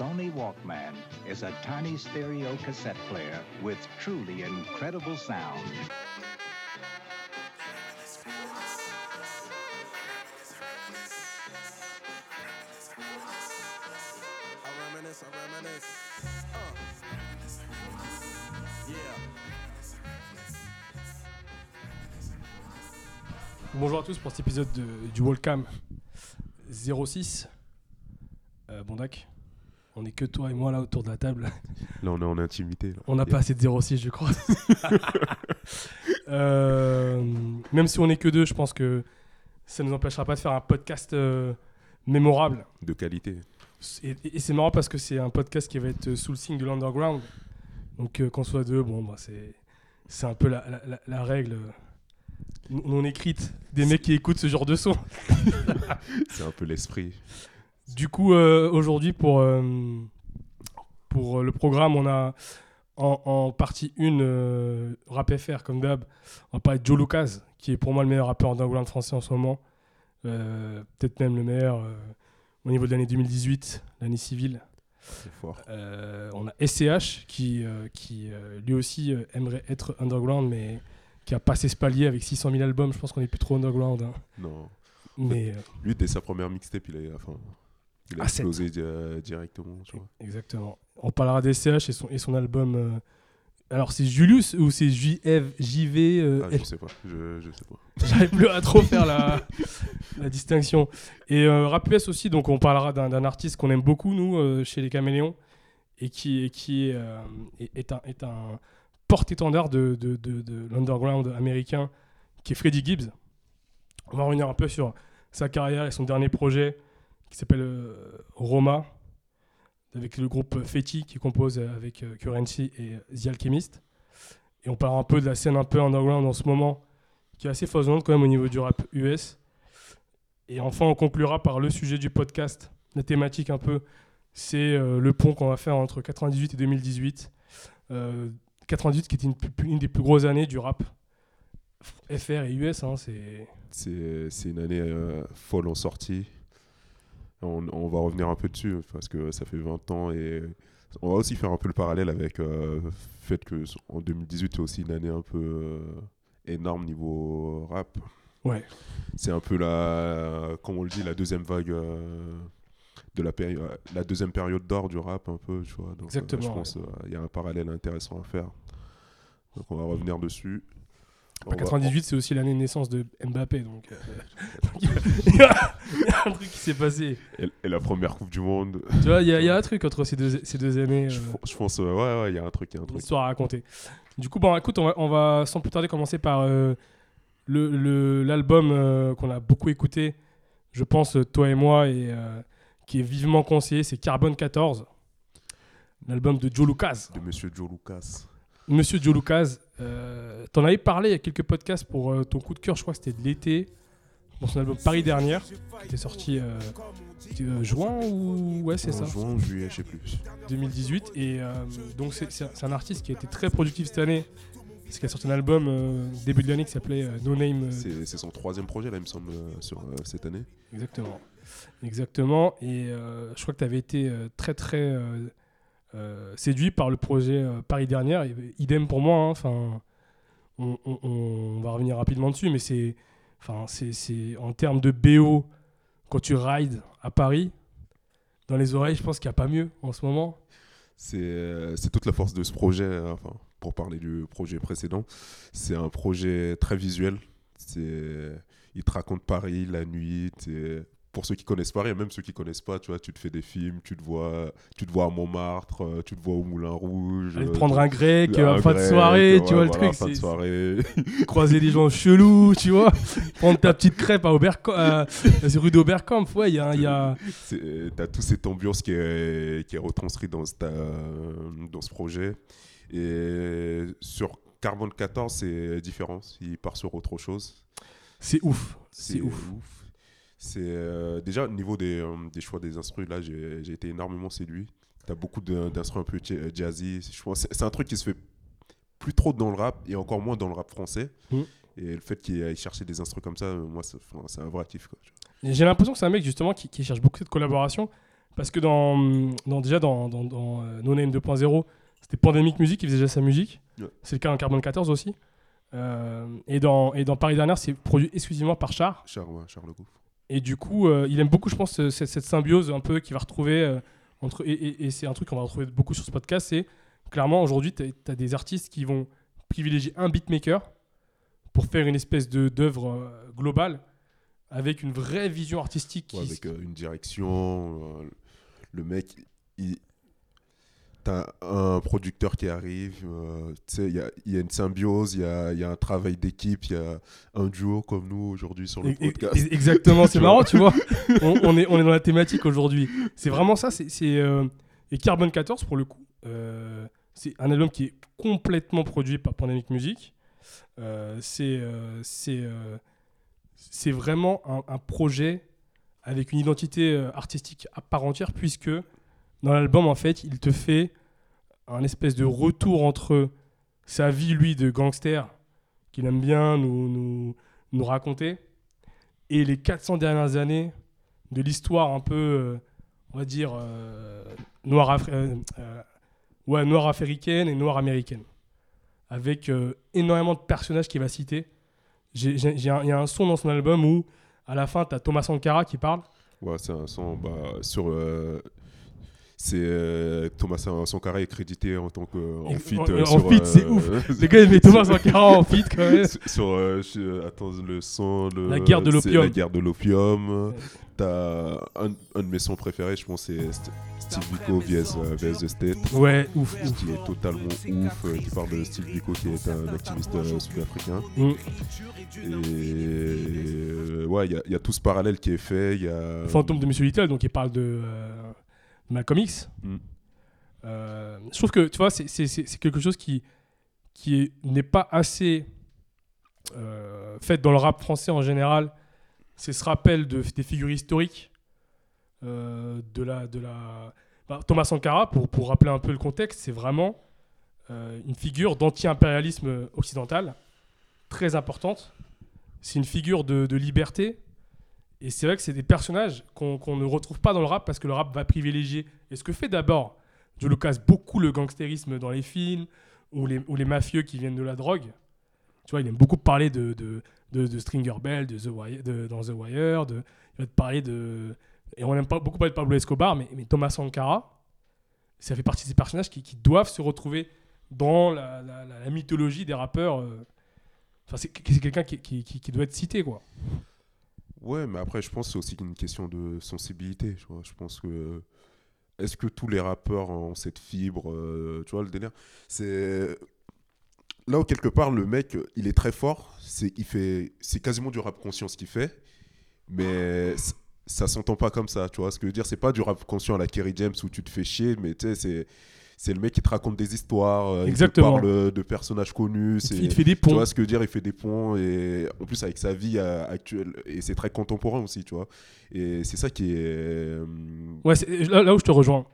Sony Walkman is a tiny stereo cassette player with truly incredible sound. Bonjour à tous pour cet épisode de- du Wallcam 06. Euh, Bondac, on est que toi et moi là autour de la table. Là, on est en intimité. là. On n'a Yeah. pas assez de 06, je crois. Euh, même si on est que deux, je pense que ça ne nous empêchera pas de faire un podcast euh, mémorable. De qualité. Et, et c'est marrant parce que c'est un podcast qui va être sous le signe de l'underground. Donc euh, qu'on soit deux, bon, bah, c'est, c'est un peu la, la- la- la règle euh, non non écrite des mecs qui écoutent ce genre de son. C'est un peu l'esprit. Du coup, euh, aujourd'hui, pour, euh, pour le programme, on a en, en partie 1 rap FR, comme d'hab. On va parler de Joe Lucas, qui est pour moi le meilleur rappeur underground français en ce moment. Euh, Peut-être même le meilleur euh, au niveau de l'année 2018, l'année civile. C'est fort. Euh, on a SCH, qui, euh, qui euh, lui aussi euh, aimerait être underground, mais qui a passé ce palier avec 600 000 albums. Je pense qu'on est plus trop underground. hein. Non. Mais euh, Lui, dès sa première mixtape, il a, enfin, il a explosé di- directement. Tu vois. Exactement. On parlera des CH et son, et son album. euh, Alors, c'est Julius ou c'est JV, JV euh, Ah, je sais pas. Je, je sais pas. J'arrive plus à trop faire la, la distinction. Et euh, Rap US aussi, donc on parlera d'un artiste qu'on aime beaucoup, nous, euh, chez les Caméléons, et qui, et qui euh, est un, est un porte-étendard de, de, de, de l'underground américain, qui est Freddie Gibbs. On va revenir un peu sur sa carrière et son dernier projet, qui s'appelle euh, Roma, avec le groupe Fetty, qui compose avec euh, Currency et The Alchemist. Et on parlera un peu de la scène un peu underground en ce moment, qui est assez foisonnante quand même au niveau du rap US. Et enfin, on conclura par le sujet du podcast, la thématique un peu, c'est euh, le pont qu'on va faire entre 98 et 2018. Euh, 98 qui était une, des plus grosses années du rap FR et US, hein, c'est une année euh, folle en sortie. On, on va revenir un peu dessus parce que ça fait 20 ans et on va aussi faire un peu le parallèle avec euh, le fait que en 2018 c'est aussi une année un peu euh, énorme niveau rap. Ouais. C'est un peu la, comme on le dit, la deuxième vague euh, de la période, la deuxième période d'or du rap un peu, tu vois. Donc, euh, Exactement, je pense il y a un parallèle intéressant à faire. Donc on va revenir dessus. Va- 98, c'est aussi l'année de naissance de Mbappé, donc euh, il y, a un truc qui s'est passé. et, et la première Coupe du Monde. Tu vois, il y, a- il y a un truc entre ces deux, ces deux années. Je, euh, je pense, ouais, ouais, il y a un truc, il y a un une truc. histoire à raconter. Du coup, bon, écoute, on va, on va sans plus tarder commencer par euh, le- le- l'album euh, qu'on a beaucoup écouté, je pense, toi et moi, et euh, qui est vivement conseillé, c'est Carbone 14, l'album de Joe Lucas. De Monsieur Joe Lucas. Monsieur Joe Lucas, euh, t'en avais parlé il y a quelques podcasts pour euh, ton coup de cœur, je crois que c'était de l'été, dans son album Paris dernière, qui était sorti euh, juin ou ouais c'est ça. juin ou juillet, je sais plus. 2018. Et donc, c'est- un- artiste qui a été très productif cette année. Parce qu'il a sorti un album début de l'année qui s'appelait No Name. C'est son troisième projet, là, il me semble, sur cette année. exactement. Exactement. Et je crois que tu avais été très, très séduit par le projet euh, Paris dernière. Et, idem pour moi. hein. Enfin, on, va revenir rapidement dessus. Mais c'est en termes de BO, quand tu rides à Paris, dans les oreilles, je pense qu'il n'y a pas mieux en ce moment. C'est euh, toute la force de ce projet, euh, enfin, pour parler du projet précédent. C'est un projet très visuel. Il te raconte Paris, la nuit. Pour ceux qui connaissent Paris, et même ceux qui connaissent pas, tu vois, tu te fais des films, tu te vois, tu te vois à Montmartre, euh, tu te vois au Moulin Rouge. Aller euh, prendre un grec, un euh, fin de soirée, tu vois le truc. Fin de soirée. croiser des gens chelous, tu vois. Prendre ta petite crêpe à Obercamp, euh, rue d'Oberkamp. Ouais, il y a, y T'as toute cette ambiance qui est, qui est retranscrite dans, ce- ta- dans ce projet. Et sur Carbone 14, c'est différent. Il part sur autre chose. C'est ouf. C'est ouf. C'est euh, déjà au niveau des, euh, des choix des instruments, là, j'ai été énormément séduit. T'as beaucoup de- d'instruments un peu ja- jazzy. C'est un truc qui se fait plus trop dans le rap et encore moins dans le rap français. Mm. Et le fait qu'il aille chercher des instruments comme ça, euh, moi, c'est un vrai kiff. J'ai l'impression que c'est un mec justement qui, qui cherche beaucoup de collaboration Parce que dans, dans- déjà dans, dans, dans No Name 2.0, c'était Pandemic Music qui faisait déjà sa musique. Ouais. C'est le cas dans Carbone 14 aussi. Euh, et, dans, et dans Paris Dernière, c'est produit exclusivement par Char. Charles, ouais, Charles Le Gouffre. Et du coup, euh, il aime beaucoup, je pense, ce- cette, cette symbiose un peu qu'il va retrouver euh, entre. Et, et- et c'est un truc qu'on va retrouver beaucoup sur ce podcast. C'est clairement aujourd'hui, tu as, des artistes qui vont privilégier un beatmaker pour faire une espèce d'œuvre euh, globale avec une vraie vision artistique. Qui, avec euh, une direction. le mec, il. T'as un producteur qui arrive, euh, il y a, il y a une symbiose, il y a, il y a un travail d'équipe, il y a un duo comme nous aujourd'hui sur le podcast. Exactement, c'est marrant, tu vois. On, on est, on est dans la thématique aujourd'hui. C'est vraiment ça. c'est euh, Et Carbone 14, pour le coup, euh, c'est un album qui est complètement produit par Pandemic Music. Euh, c'est c'est c'est vraiment un, un projet avec une identité artistique à part entière, puisque dans l'album, en fait, il te fait un espèce de retour entre sa vie, lui, de gangster, qu'il aime bien nous, nous, raconter, et les 400 dernières années de l'histoire un peu, euh, on va dire, euh, noire, euh, ouais, noire africaine et noire américaine. Avec énormément de personnages qu'il va citer. Il y a un son dans son album où, à la fin, tu as Thomas Sankara qui parle. Ouais, c'est un son bah, sur. C'est euh, Thomas Sankara est crédité en tant que en feat. en- euh, en feat, c'est euh, ouf. Les gars, ils mettent Thomas Sankara en feat quand même. sur, euh, je- attends, le son. Le, La guerre de l'opium. La guerre de l'opium. T'as un, un de mes sons préférés, je pense, c'est St- Steve Biko vs, vs The State. Ouais, ouf, ouf. Qui est totalement ouf, qui parle de Steve Biko qui est un activiste sud-africain. Mm. Et ouais, il y a- il y, a tout ce parallèle qui est fait. Il y a. Fantôme de Monsieur Little, donc il parle de euh, Malcolm X. Mm. Euh, je trouve que tu vois, c'est- quelque chose qui, qui est- n'est pas assez euh, fait dans le rap français en général. C'est ce rappel de, des figures historiques euh, de la. De la bah, Thomas Sankara, pour, pour rappeler un peu le contexte, c'est vraiment une figure d'anti-impérialisme occidental très importante. C'est une figure de, de liberté. Et c'est vrai que c'est des personnages qu'on ne retrouve pas dans le rap parce que le rap va privilégier. Et ce que fait d'abord Joe Lucas beaucoup le gangstérisme dans les films ou les, mafieux qui viennent de la drogue. Tu vois, il aime beaucoup parler de, de, de, Stringer Bell de The Wire, de- dans The Wire. De, il va te parler de. Et on aime pas, beaucoup parler de Pablo Escobar, mais, Thomas Sankara, ça fait partie de ces personnages qui, doivent se retrouver dans la, mythologie des rappeurs. euh. Enfin, c'est quelqu'un qui, qui- qui doit être cité, quoi. Ouais, mais après, je pense que c'est aussi une question de sensibilité. Je pense que. Est-ce que tous les rappeurs ont cette fibre euh, Tu vois, le délire? C'est. Là où, quelque part, le mec, il est très fort. C'est il fait... c'est quasiment du rap conscient ce qu'il fait. Mais ça s'entend pas comme ça. Tu vois ce que je veux dire? C'est pas du rap conscient à la Kerry James où tu te fais chier, mais tu sais, c'est. C'est le mec qui te raconte des histoires, euh, Exactement. il te parle de personnages connus. Il il fait des tu ponts. vois ce que je veux dire Il fait des ponts et en plus avec sa vie euh, actuelle et c'est très contemporain aussi, tu vois. Et c'est ça qui est. euh, Ouais, là, là où je te rejoins,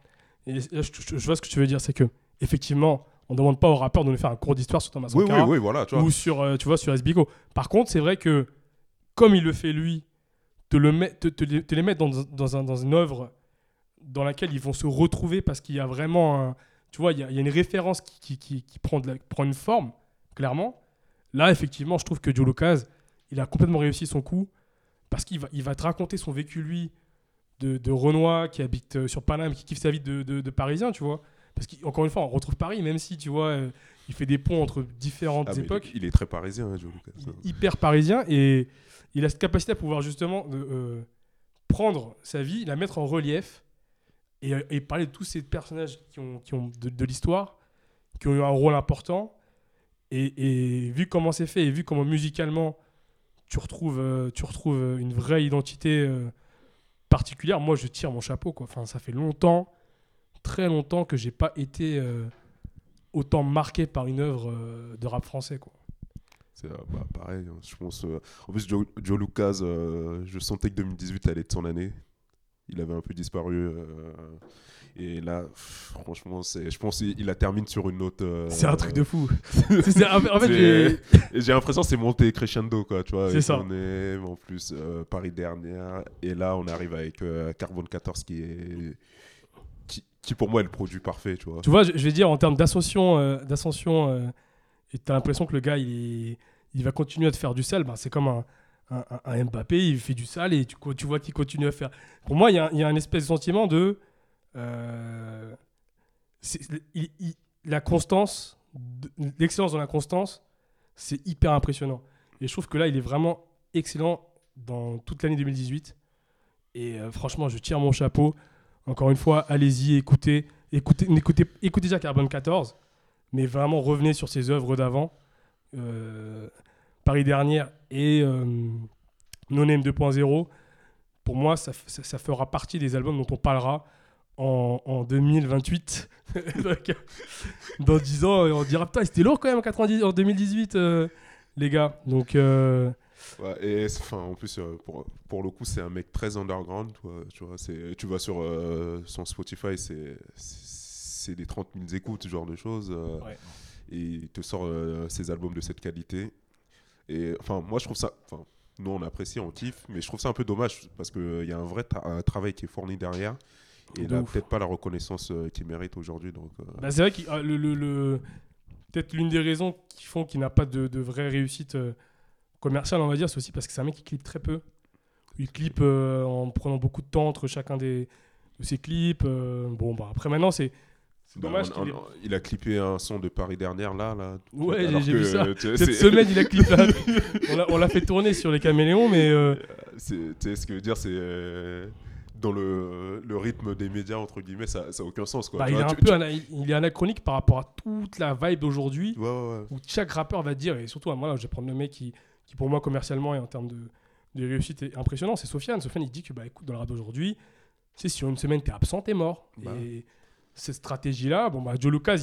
et là, je, je- je vois ce que tu veux dire, c'est que effectivement, on ne demande pas aux rappeurs de nous faire un cours d'histoire sur Thomas Oui, oui, Sankara oui, voilà, tu vois. ou sur, euh, tu vois, sur SBICO. Par contre, c'est vrai que comme il le fait lui, te, le met, te, te les, te les mettre dans, dans, un- dans une œuvre dans laquelle ils vont se retrouver parce qu'il y a vraiment un, tu vois, il y a, il y a une référence qui, qui, qui- qui prend, de la- prend une forme, clairement. Là, effectivement, je trouve que Joe Lucas, il a complètement réussi son coup parce qu'il va, il va te raconter son vécu, lui, de, de Renoir qui habite euh, sur Paname, qui kiffe sa vie de, de, de Parisien, tu vois. Parce qu'encore une fois, on retrouve Paris, même si, tu vois, euh, il fait des ponts entre différentes Ah, époques il, il est très parisien, hein, Joe Lucas. il est hyper parisien et il a cette capacité à pouvoir justement euh, prendre sa vie, la mettre en relief et, euh, et parler de tous ces personnages qui ont, qui ont de, l'histoire, qui ont eu un rôle important. Et, vu comment c'est fait et vu comment musicalement tu retrouves, euh, tu retrouves euh, une vraie identité particulière, moi je tire mon chapeau. Quoi. Enfin, ça fait longtemps, très longtemps que j'ai pas été autant marqué par une œuvre de rap français. Quoi. C'est bah, pareil, hein, je pense. En plus, Joe, Joe Lucas, je sentais que 2018 allait être son année. Il avait un peu disparu. euh, et là, pff, franchement, c'est, je pense qu'il a terminé sur une note. euh, C'est un truc de fou. C'est- en fait, j'ai- l'impression que c'est monté crescendo, quoi, tu vois. C'est ça. On est en plus euh, Paris dernière. Et là, on arrive avec Carbone 14 qui est. Qui, qui, pour moi est le produit parfait, tu vois. Tu vois, je, je vais dire en termes d'ascension, d'ascension, et t'as l'impression que le gars, il, est, il va continuer à te faire du sale. Ben, c'est comme un, un, Mbappé, il fait du sale et tu, vois qu'il continue à faire. Pour moi, il y a, y un espèce de sentiment de euh, la constance, l'excellence dans la constance, c'est hyper impressionnant. Et je trouve que là, il est vraiment excellent dans toute l'année 2018. Et euh, franchement, je tire mon chapeau. Encore une fois, allez-y, écoutez. Écoutez, n'écoutez- écoutez déjà Carbone 14, mais vraiment revenez sur ses œuvres d'avant. Euh, Paris dernière et euh, No Name 2.0. Pour moi, ça, f- ça- ça fera partie des albums dont on parlera en, en 2028. Donc, dans 10 ans, on dira Putain, c'était lourd quand même en, 90 en 2018, euh, les gars. Donc, euh, Ouais, et c'est- enfin, en plus, euh, pour, pour le coup, c'est un mec très underground. Tu vois, tu, vois, c'est- tu vas sur euh, son Spotify, c'est c'est des 30 000 écoutes, ce genre de choses. Ouais. Et il te sort ses albums de cette qualité. Et enfin, moi, je trouve ça. Enfin, nous, on apprécie, on kiffe, mais je trouve ça un peu dommage parce qu'il y a un vrai tra- un travail qui est fourni derrière. Et il n'a peut-être pas la reconnaissance euh, qu'il mérite aujourd'hui. Donc, euh, Bah, c'est vrai que euh, le, le- le- peut-être l'une des raisons qui font qu'il n'a pas de, de vraie réussite euh, commerciale, on va dire, c'est aussi parce que c'est un mec qui clip très peu. Il clip euh, en prenant beaucoup de temps entre chacun des, de ses clips. euh, bon, bah, après maintenant, c'est c'est bah, dommage on- on- il a clippé un son de Paris dernière, là. là Ouais, j'ai- vu ça. Cette c'est- semaine, il a clip là. on l'a- fait tourner sur les caméléons, mais euh, C'est- Tu sais, ce que je veux dire, c'est. euh, dans le, le rythme des médias, entre guillemets, ça n'a aucun sens. Quoi. bah, il, est un tu- peu tu- ana- il est anachronique par rapport à toute la vibe d'aujourd'hui. Ouais, ouais, ouais. où chaque rappeur va dire, et surtout, moi, là, je vais prendre le mec qui, qui pour moi, commercialement et en termes de, de réussite, est impressionnant, c'est Sofiane. Sofiane, il dit que, bah, écoute, dans le rap d'aujourd'hui, si sur une semaine, t'es absent, t'es mort. Bah. Et cette stratégie-là, bon, bah, Joe Lucas,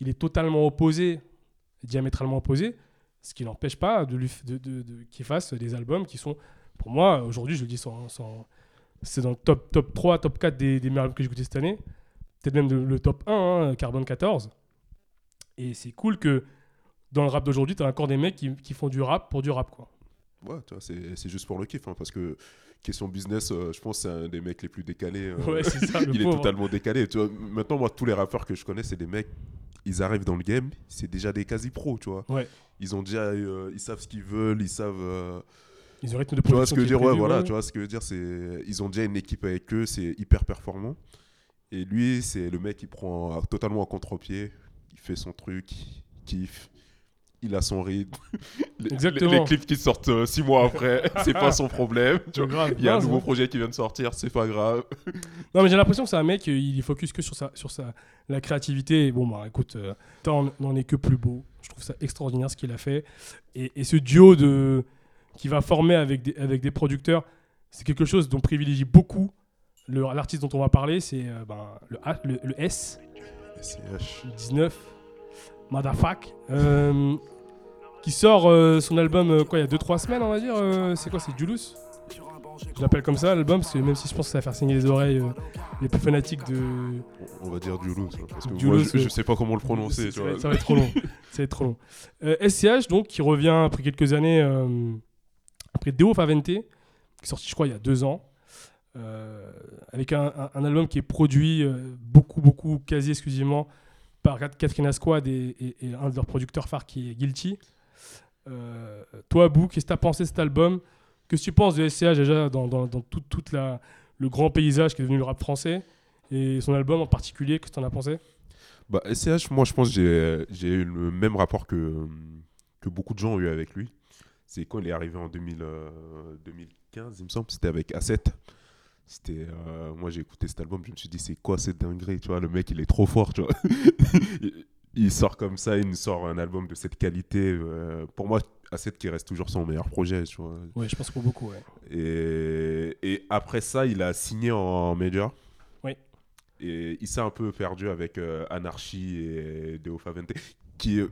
il, est totalement opposé, diamétralement opposé, ce qui n'empêche pas de lui, de, qu'il fasse des albums qui sont, pour moi, aujourd'hui, je le dis sans. c'est dans le top, top 3, top 4 des, des meilleurs albums que j'ai écoutés cette année. Peut-être même le, le top 1, hein, Carbone 14. Et c'est cool que dans le rap d'aujourd'hui, tu as encore des mecs qui, qui font du rap pour du rap. Quoi. Ouais, tu vois, c'est juste pour le kiff. hein, parce que, question business, euh, je pense c'est un des mecs les plus décalés. euh, Ouais, c'est ça, il est pauvre. totalement décalé. Tu vois, maintenant, moi, tous les rappeurs que je connais, c'est des mecs, ils arrivent dans le game, c'est déjà des quasi-pros, tu vois. Ouais. Ils ont déjà, euh, ils savent ce qu'ils veulent, ils savent. euh, Ils ont rythme de tu vois ce production que je veux dire? Ouais, voilà, tu vois ce que je veux dire, c'est, ils ont déjà une équipe avec eux, c'est hyper performant. Et lui, c'est le mec qui prend totalement à contre-pied, il fait son truc, il kiffe. Il a son rythme. Les- Exactement. Les, les clips qui sortent euh, six mois après, c'est pas son problème. tu vois. Il y a un nouveau projet qui vient de sortir, c'est pas grave. Non, mais j'ai l'impression que c'est un mec, euh, il est focus que sur, sa, sur sa, la créativité. Et bon, bah écoute, euh, n'en est que plus beau. Je trouve ça extraordinaire ce qu'il a fait. Et, et ce duo de, qui va former avec des, avec des producteurs, c'est quelque chose dont privilégie beaucoup l'artiste dont on va parler. C'est euh, ben, le, le, le S. SCH. 19, Motherfuck, euh, qui sort euh, son album euh, quoi il y a 2-3 semaines on va dire. euh, c'est quoi C'est Julus Je l'appelle comme ça l'album parce que même si je pense que ça va faire saigner les oreilles euh, les plus fanatiques de. On va dire Dulus. hein, Parce que Dulus, moi, je, je sais pas comment le prononcer. ça, tu va, vois. ça va être trop long. ça va être trop long. Euh, SCH donc qui revient après quelques années euh, après Deo Favente qui est sorti je crois il y a deux ans. avec un, un- un album qui est produit beaucoup, beaucoup, quasi exclusivement par Katrina Squad et, et- et un de leurs producteurs phares qui est Guilty. Euh, toi, Abou, qu'est-ce que tu as pensé de cet album? Qu'est-ce que tu penses de SCH déjà dans, dans, dans tout, toute la, le grand paysage qui est devenu le rap français? Et son album en particulier Qu'est-ce que tu en as pensé? Bah, SCH, moi, je pense que j'ai- eu le même rapport que, que beaucoup de gens ont eu avec lui. C'est quand il est arrivé en 2000, euh, 2015, il me semble. C'était avec A7. C'était, euh, moi, j'ai écouté cet album, je me suis dit, c'est quoi cette dinguerie, tu vois, le mec, il est trop fort, tu vois. il, sort comme ça, il nous sort un album de cette qualité. euh, pour moi, A7 qui reste toujours son meilleur projet, tu vois. Ouais, je pense pour beaucoup, ouais. Et, et après ça, il a signé en major. Oui. Et il s'est un peu perdu avec euh, Anarchy et Deo Favente, qui,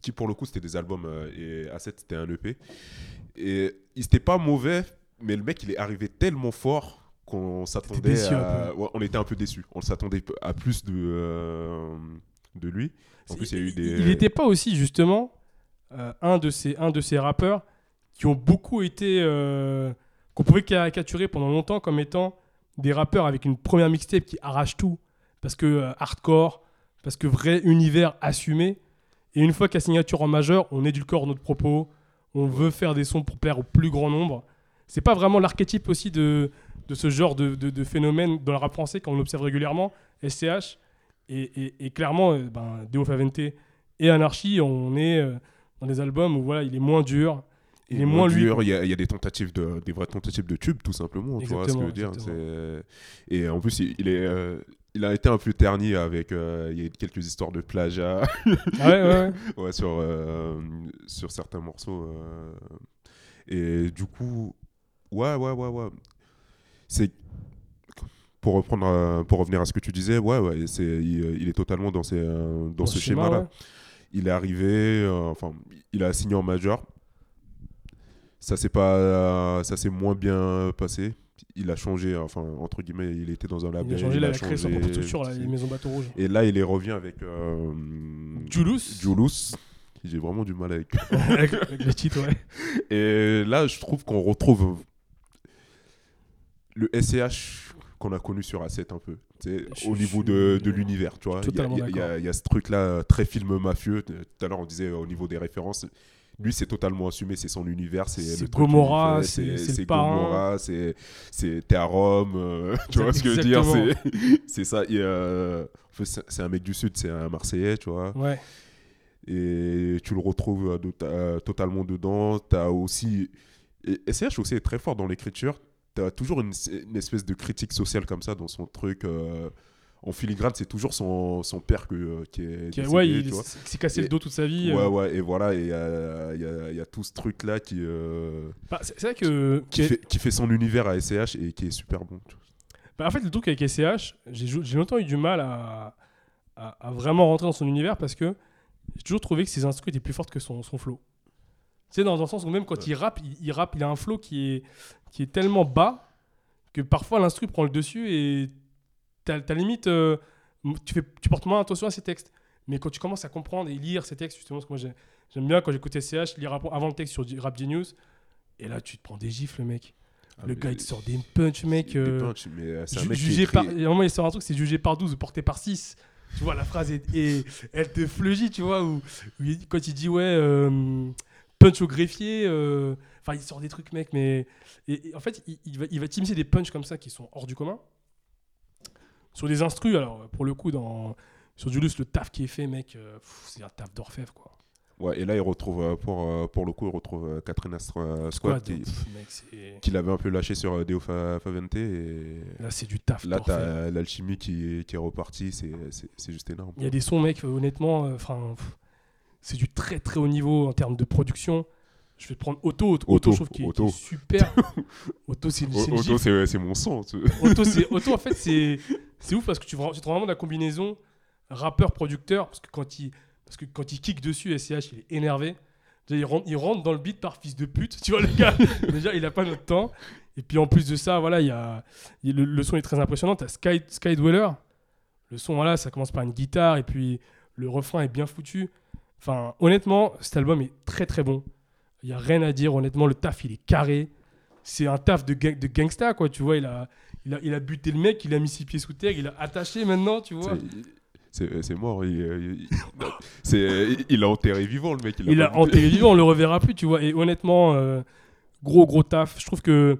qui pour le coup, c'était des albums. et A7, c'était un EP. Et il n'était pas mauvais, mais le mec, il est arrivé tellement fort qu'on s'attendait à... ouais, on était un peu déçus. On s'attendait à plus de, euh, de lui. En plus, il y a eu des... Il n'était pas aussi, justement, euh, un, de ces, un de ces rappeurs qui ont beaucoup été. euh, qu'on pouvait caricaturer pendant longtemps comme étant des rappeurs avec une première mixtape qui arrache tout. Parce que hardcore, parce que vrai univers assumé. Et une fois qu'à signature en majeur, on édulcore notre propos. On veut faire des sons pour plaire au plus grand nombre. C'est pas vraiment l'archétype aussi de, de ce genre de, de- de phénomène dans le rap français qu'on observe régulièrement. SCH. Et, et- et clairement, euh, ben, Deo Favente et Anarchy, on est euh, dans des albums où voilà, il est moins dur. Il est moins dur, Il y, a, il y a des tentatives de, des vraies tentatives de tube, tout simplement. Tu vois ce que je veux dire c'est- Et en plus, il, il est, euh, il a été un peu terni avec. euh, il y a eu quelques histoires de plagiat Ah ouais, ouais, ouais. ouais, sur, euh, sur certains morceaux. euh. Et du coup, ouais, ouais, ouais, ouais. C'est. Pour, reprendre, euh, pour revenir à ce que tu disais, ouais, ouais c'est, il, il est totalement dans, ces, euh, dans, ce schéma-là. ouais. Il est arrivé, euh, enfin, il a signé en major. Ça s'est pas, ça s'est moins bien passé. Il a changé, enfin entre guillemets, il était dans un label. Il a changé, il a créé son changé, propre structure, là, les maisons bateaux rouges. Et là, il est revient avec euh, Julius. Julius. J'ai vraiment du mal avec. avec, avec les titres, ouais. Et là, je trouve qu'on retrouve le SCH qu'on a connu sur A7 un peu. au niveau de, de l'univers, tu vois. Il y a- y, y y ce truc-là euh, très film mafieux. Tout à l'heure, on disait euh, au niveau des références. Lui, c'est totalement assumé, c'est son univers, c'est le Gomorrah, c'est- c'est. Gomorrah, c'est t'es à Rome, euh, tu vois ce que je veux dire, c'est ça. Euh, c'est un mec du sud, c'est un Marseillais, tu vois Ouais. et tu le retrouves euh, totalement dedans. Tu as aussi. Et SCH aussi est très fort dans l'écriture. Toujours une, une espèce de critique sociale comme ça dans son truc. euh, en filigrane, c'est toujours son, son père que, euh, qui est. Qui- décédé, ouais, il s'est cassé le dos toute sa vie. Ouais, euh. ouais, et voilà, et il y a, y a- y a tout ce truc-là qui, Bah, c'est vrai que. qui, fait, qui fait son univers à SCH et qui est super bon. bah, en fait, le truc avec SCH, j'ai longtemps eu du mal à, à, à vraiment rentrer dans son univers parce que j'ai toujours trouvé que ses instruments étaient plus fortes que son, son flow. Tu sais, dans, dans le sens où même quand il rappe, il, il rappe, il a un flow qui est, qui est tellement bas que parfois l'instru prend le dessus et t'as limite. euh, tu, fais, tu portes moins attention à ses textes. Mais quand tu commences à comprendre et lire ses textes, justement, parce que moi j'ai- j'aime bien quand j'écoutais CH, lire avant le texte sur Rap Genius, et là tu te prends des gifles, mec. Ah, le gars il te sort des punch, mec. des euh, punchs, mais, euh, c'est un mec qui jugé écrit- par. Un moment, il sort un truc, c'est jugé par 12 ou porté par 6. Tu vois, la phrase est. est- elle te fleurit, tu vois, où, quand il dit, ouais, euh, punch au greffier. euh, Enfin, il sort des trucs, mec, mais. Et, et en fait, il, il va, il va des punchs comme ça qui sont hors du commun. Sur des instrus, alors, pour le coup, dans. Sur Julius, le taf qui est fait, mec, euh, c'est un taf d'orfèvre, quoi. Ouais, et là, il retrouve, euh, pour, euh, pour le coup, il retrouve euh, Catherine Astra Squad, qui, pff, mec, c'est. qu'il avait un peu lâché sur Deo Fa- Favente. Et Là, c'est du taf là, t'as l'alchimie qui, est- qui est repartie, c'est- juste énorme. Il y a des sons, mec, honnêtement, enfin, c'est du très très haut niveau en termes de production. Je vais prendre Auto, Auto, Auto, je trouve qui est, qui est Auto. super. Auto, c'est Auto, c'est mon sang. tu- Auto, Auto, en fait, c'est ouf parce que tu, tu rends vraiment la combinaison rappeur-producteur. Parce que quand il, parce que quand il kick dessus, SCH, il est énervé. Il, rentre, il rentre dans le beat par fils de pute. Tu vois, le gars, déjà, il a pas notre temps. Et puis en plus de ça, voilà, il y a, il- le, le son est très impressionnant. Tu as Sky, Sky Dweller. Le son, voilà, ça commence par une guitare et puis le refrain est bien foutu. Enfin, honnêtement, cet album est très très bon. Il y a rien à dire. Honnêtement, le taf, il est carré. C'est un taf de, gang- de gangsta, quoi. Tu vois, il a, il, a, il a buté le mec, il a mis ses pieds sous terre, il a attaché maintenant, tu vois. c'est- mort. Il, il- il- il a enterré vivant, le mec. Il a, Il enterré vivant, on le reverra plus, tu vois. Et honnêtement, euh, gros gros taf. Je trouve que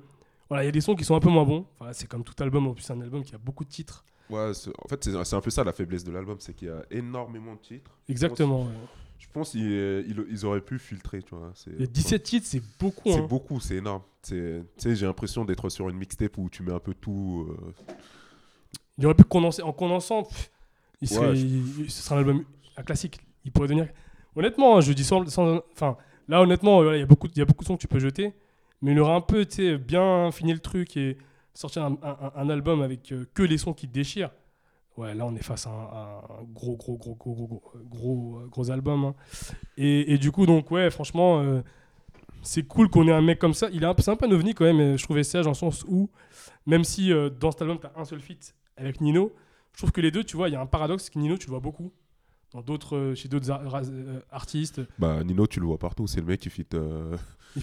voilà, il y a des sons qui sont un peu moins bons. Enfin, c'est comme tout album. En plus, c'est un album qui a beaucoup de titres. Ouais, en fait, c'est un peu ça la faiblesse de l'album, c'est qu'il y a énormément de titres. Exactement. ouais. Je pense qu'ils ils- ils auraient pu filtrer, tu vois. Il y a 17 titres, c'est beaucoup. C'est hein. beaucoup, c'est énorme. Tu sais, j'ai l'impression d'être sur une mixtape où tu mets un peu tout. euh, Il aurait pu condenser. En condensant, pff, il serait, Ouais, je- il- ce serait un album, un classique. Il pourrait devenir. Honnêtement, hein, je dis sans. Enfin, là, honnêtement, il y a beaucoup, il y a beaucoup de sons que tu peux jeter, mais il aurait un peu, tu sais, bien fini le truc et sortir un, un- un album avec euh, que les sons qui te déchirent. Ouais, là, on est face à un, gros, gros, gros, gros, gros, gros, gros, euh, album. hein. Et, du coup, donc, ouais, franchement, euh, c'est cool qu'on ait un mec comme ça. Il est un, c'est un peu un quand même, je trouvais ça dans sens où, même si euh, dans cet album, tu as un seul feat avec Nino, je trouve que les deux, tu vois, il y a un paradoxe, c'est que Nino, tu le vois beaucoup. Dans d'autres, euh, chez d'autres ar- euh, artistes. Bah, Nino, tu le vois partout. C'est le mec qui fit. euh, Il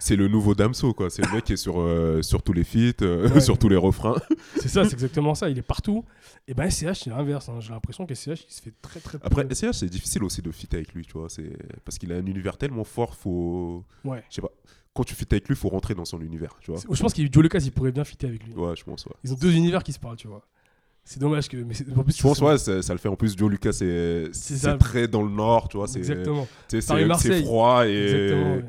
C'est le nouveau Damso, quoi. C'est le mec qui est sur, euh, sur tous les feats, euh, Ouais. sur tous les refrains. c'est ça, c'est exactement ça. Il est partout. Et ben SCH, c'est l'inverse. hein. J'ai l'impression que SCH, il se fait très très peu- Après, SCH, c'est difficile aussi de fit avec lui, tu vois. c'est- Parce qu'il a un univers tellement fort, faut. Ouais. Je sais pas. Quand tu fit avec lui, faut rentrer dans son univers, tu vois. Je pense qu'il Joe Lucas, il pourrait bien fitter avec lui. Ouais, je pense, ouais. Ils ont deux univers qui se parlent, tu vois. C'est dommage que. Mais en plus, Je pense, ouais, ça, ça le fait. En plus, Joe Lucas, c'est très dans le nord, tu vois. c'est- Exactement. C'est froid et ouais.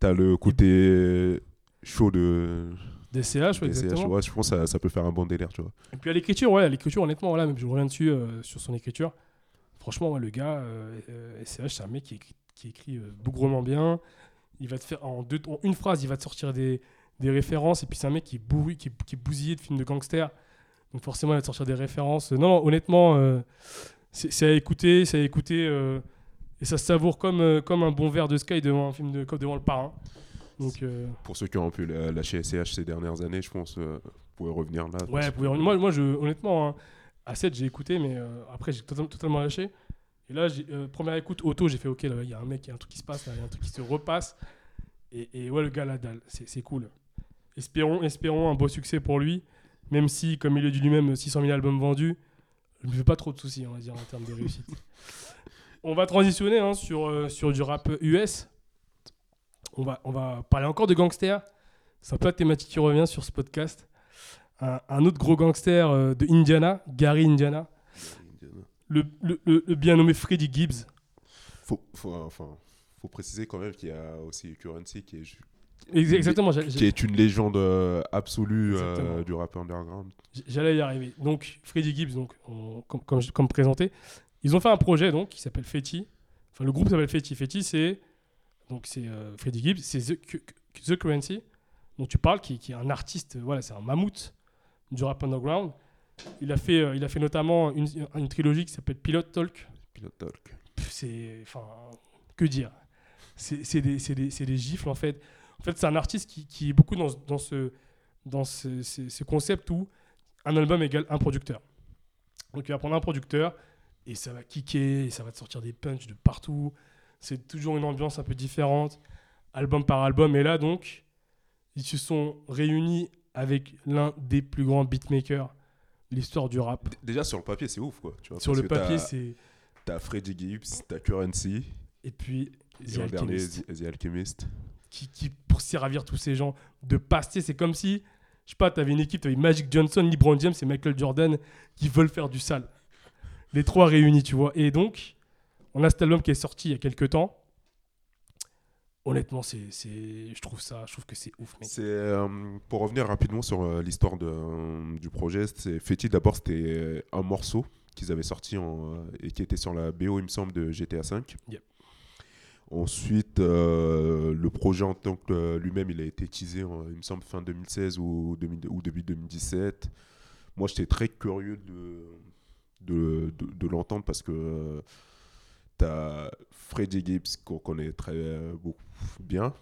t'as le côté chaud de. Des CH, ouais, ouais, je pense que ça, ça peut faire un bon délire, tu vois. Et puis à l'écriture, ouais, à l'écriture, honnêtement, voilà, même je reviens dessus euh, sur son écriture. Franchement, ouais, le gars, euh, euh, SCH, c'est un mec qui écrit, qui écrit euh, bougrement bien. Il va te faire en, deux, en une phrase, il va te sortir des, des références. Et puis c'est un mec qui est, bourri, qui, qui est bousillé de films de gangsters. Donc forcément, il va te sortir des références. Non, non, honnêtement, euh, c'est à écouter, c'est à écouter. euh, et ça se savoure comme, euh, comme un bon verre de Sky devant un film de, comme devant le parrain. Donc, euh, Pour ceux qui ont la- lâché SCH ces dernières années, je pense, vous pouvez revenir là. Ouais, vous pouvez- moi, moi je, honnêtement, hein, à 7, j'ai écouté, mais après, j'ai totalement, lâché. Et là, première écoute auto, j'ai fait OK, il y a un mec, il y a un truc qui se passe, il y a un truc qui se repasse. Et, et ouais, le gars, la dalle, c'est cool. Espérons, espérons un beau succès pour lui, même si, comme il le dit lui-même, 600 000 albums vendus, je me fais pas trop de soucis, on va dire, en termes de réussite. on va transitionner hein, sur, euh, sur du rap US. On va, on va parler encore de gangsters. C'est un peu la thématique qui revient sur ce podcast. Un, un autre gros gangster euh, de Indiana, Gary Indiana, le, le- le- le bien nommé Freddie Gibbs. Faut, faut, enfin, faut préciser quand même qu'il y a aussi Currency qui est, Exactement, qui est une légende euh, absolue euh, du rap underground. j'allais y arriver. Donc, Freddie Gibbs, donc, on- comme, comme, comme présenté, ils ont fait un projet donc, qui s'appelle Fetty. Enfin, le groupe s'appelle Fetty. Fetty, c'est donc c'est euh, Freddie Gibbs, c'est The, The Currency, dont tu parles, qui, qui est un artiste, voilà, c'est un mammouth du rap underground. Il a fait, il a fait notamment une, une trilogie qui s'appelle Pilot Talk. Pilot Talk. C'est enfin que dire c'est des, des, c'est des gifles en fait en fait c'est un artiste qui, qui est beaucoup dans, ce- dans ce dans ce, ce- ce concept où un album égale un producteur donc il va prendre un producteur et ça va kicker et ça va te sortir des punchs de partout c'est toujours une ambiance un peu différente album par album et là donc ils se sont réunis avec l'un des plus grands beatmakers de l'histoire du rap Déjà sur le papier, c'est ouf quoi. Tu vois, sur le papier c'est T'as Freddie Gibbs, t'as Currency, et puis The dernier, Alchemist. The The Alchemist. qui, qui pour servir tous ces gens de passer. C'est comme si, je sais pas, tu avais une équipe, tu avais Magic Johnson, LeBron James et Michael Jordan qui veulent faire du sale. Les trois réunis, tu vois. Et donc, on a cet album qui est sorti il y a quelques temps. Honnêtement, c'est, je trouve ça, je trouve que c'est ouf, mec. Euh, pour revenir rapidement sur euh, l'histoire de, euh, du projet. C'est Fetty d'abord c'était un morceau qu'ils avaient sorti en, et qui était sur la BO il me semble de GTA V. Yep. Ensuite euh, le projet en tant que euh, lui-même il a été teasé en, il me semble fin 2016 ou, 2000 ou début 2017. Moi j'étais très curieux de de, de, l'entendre parce que euh, t'as Freddie Gibbs qu'on connaît très euh, beaucoup, bien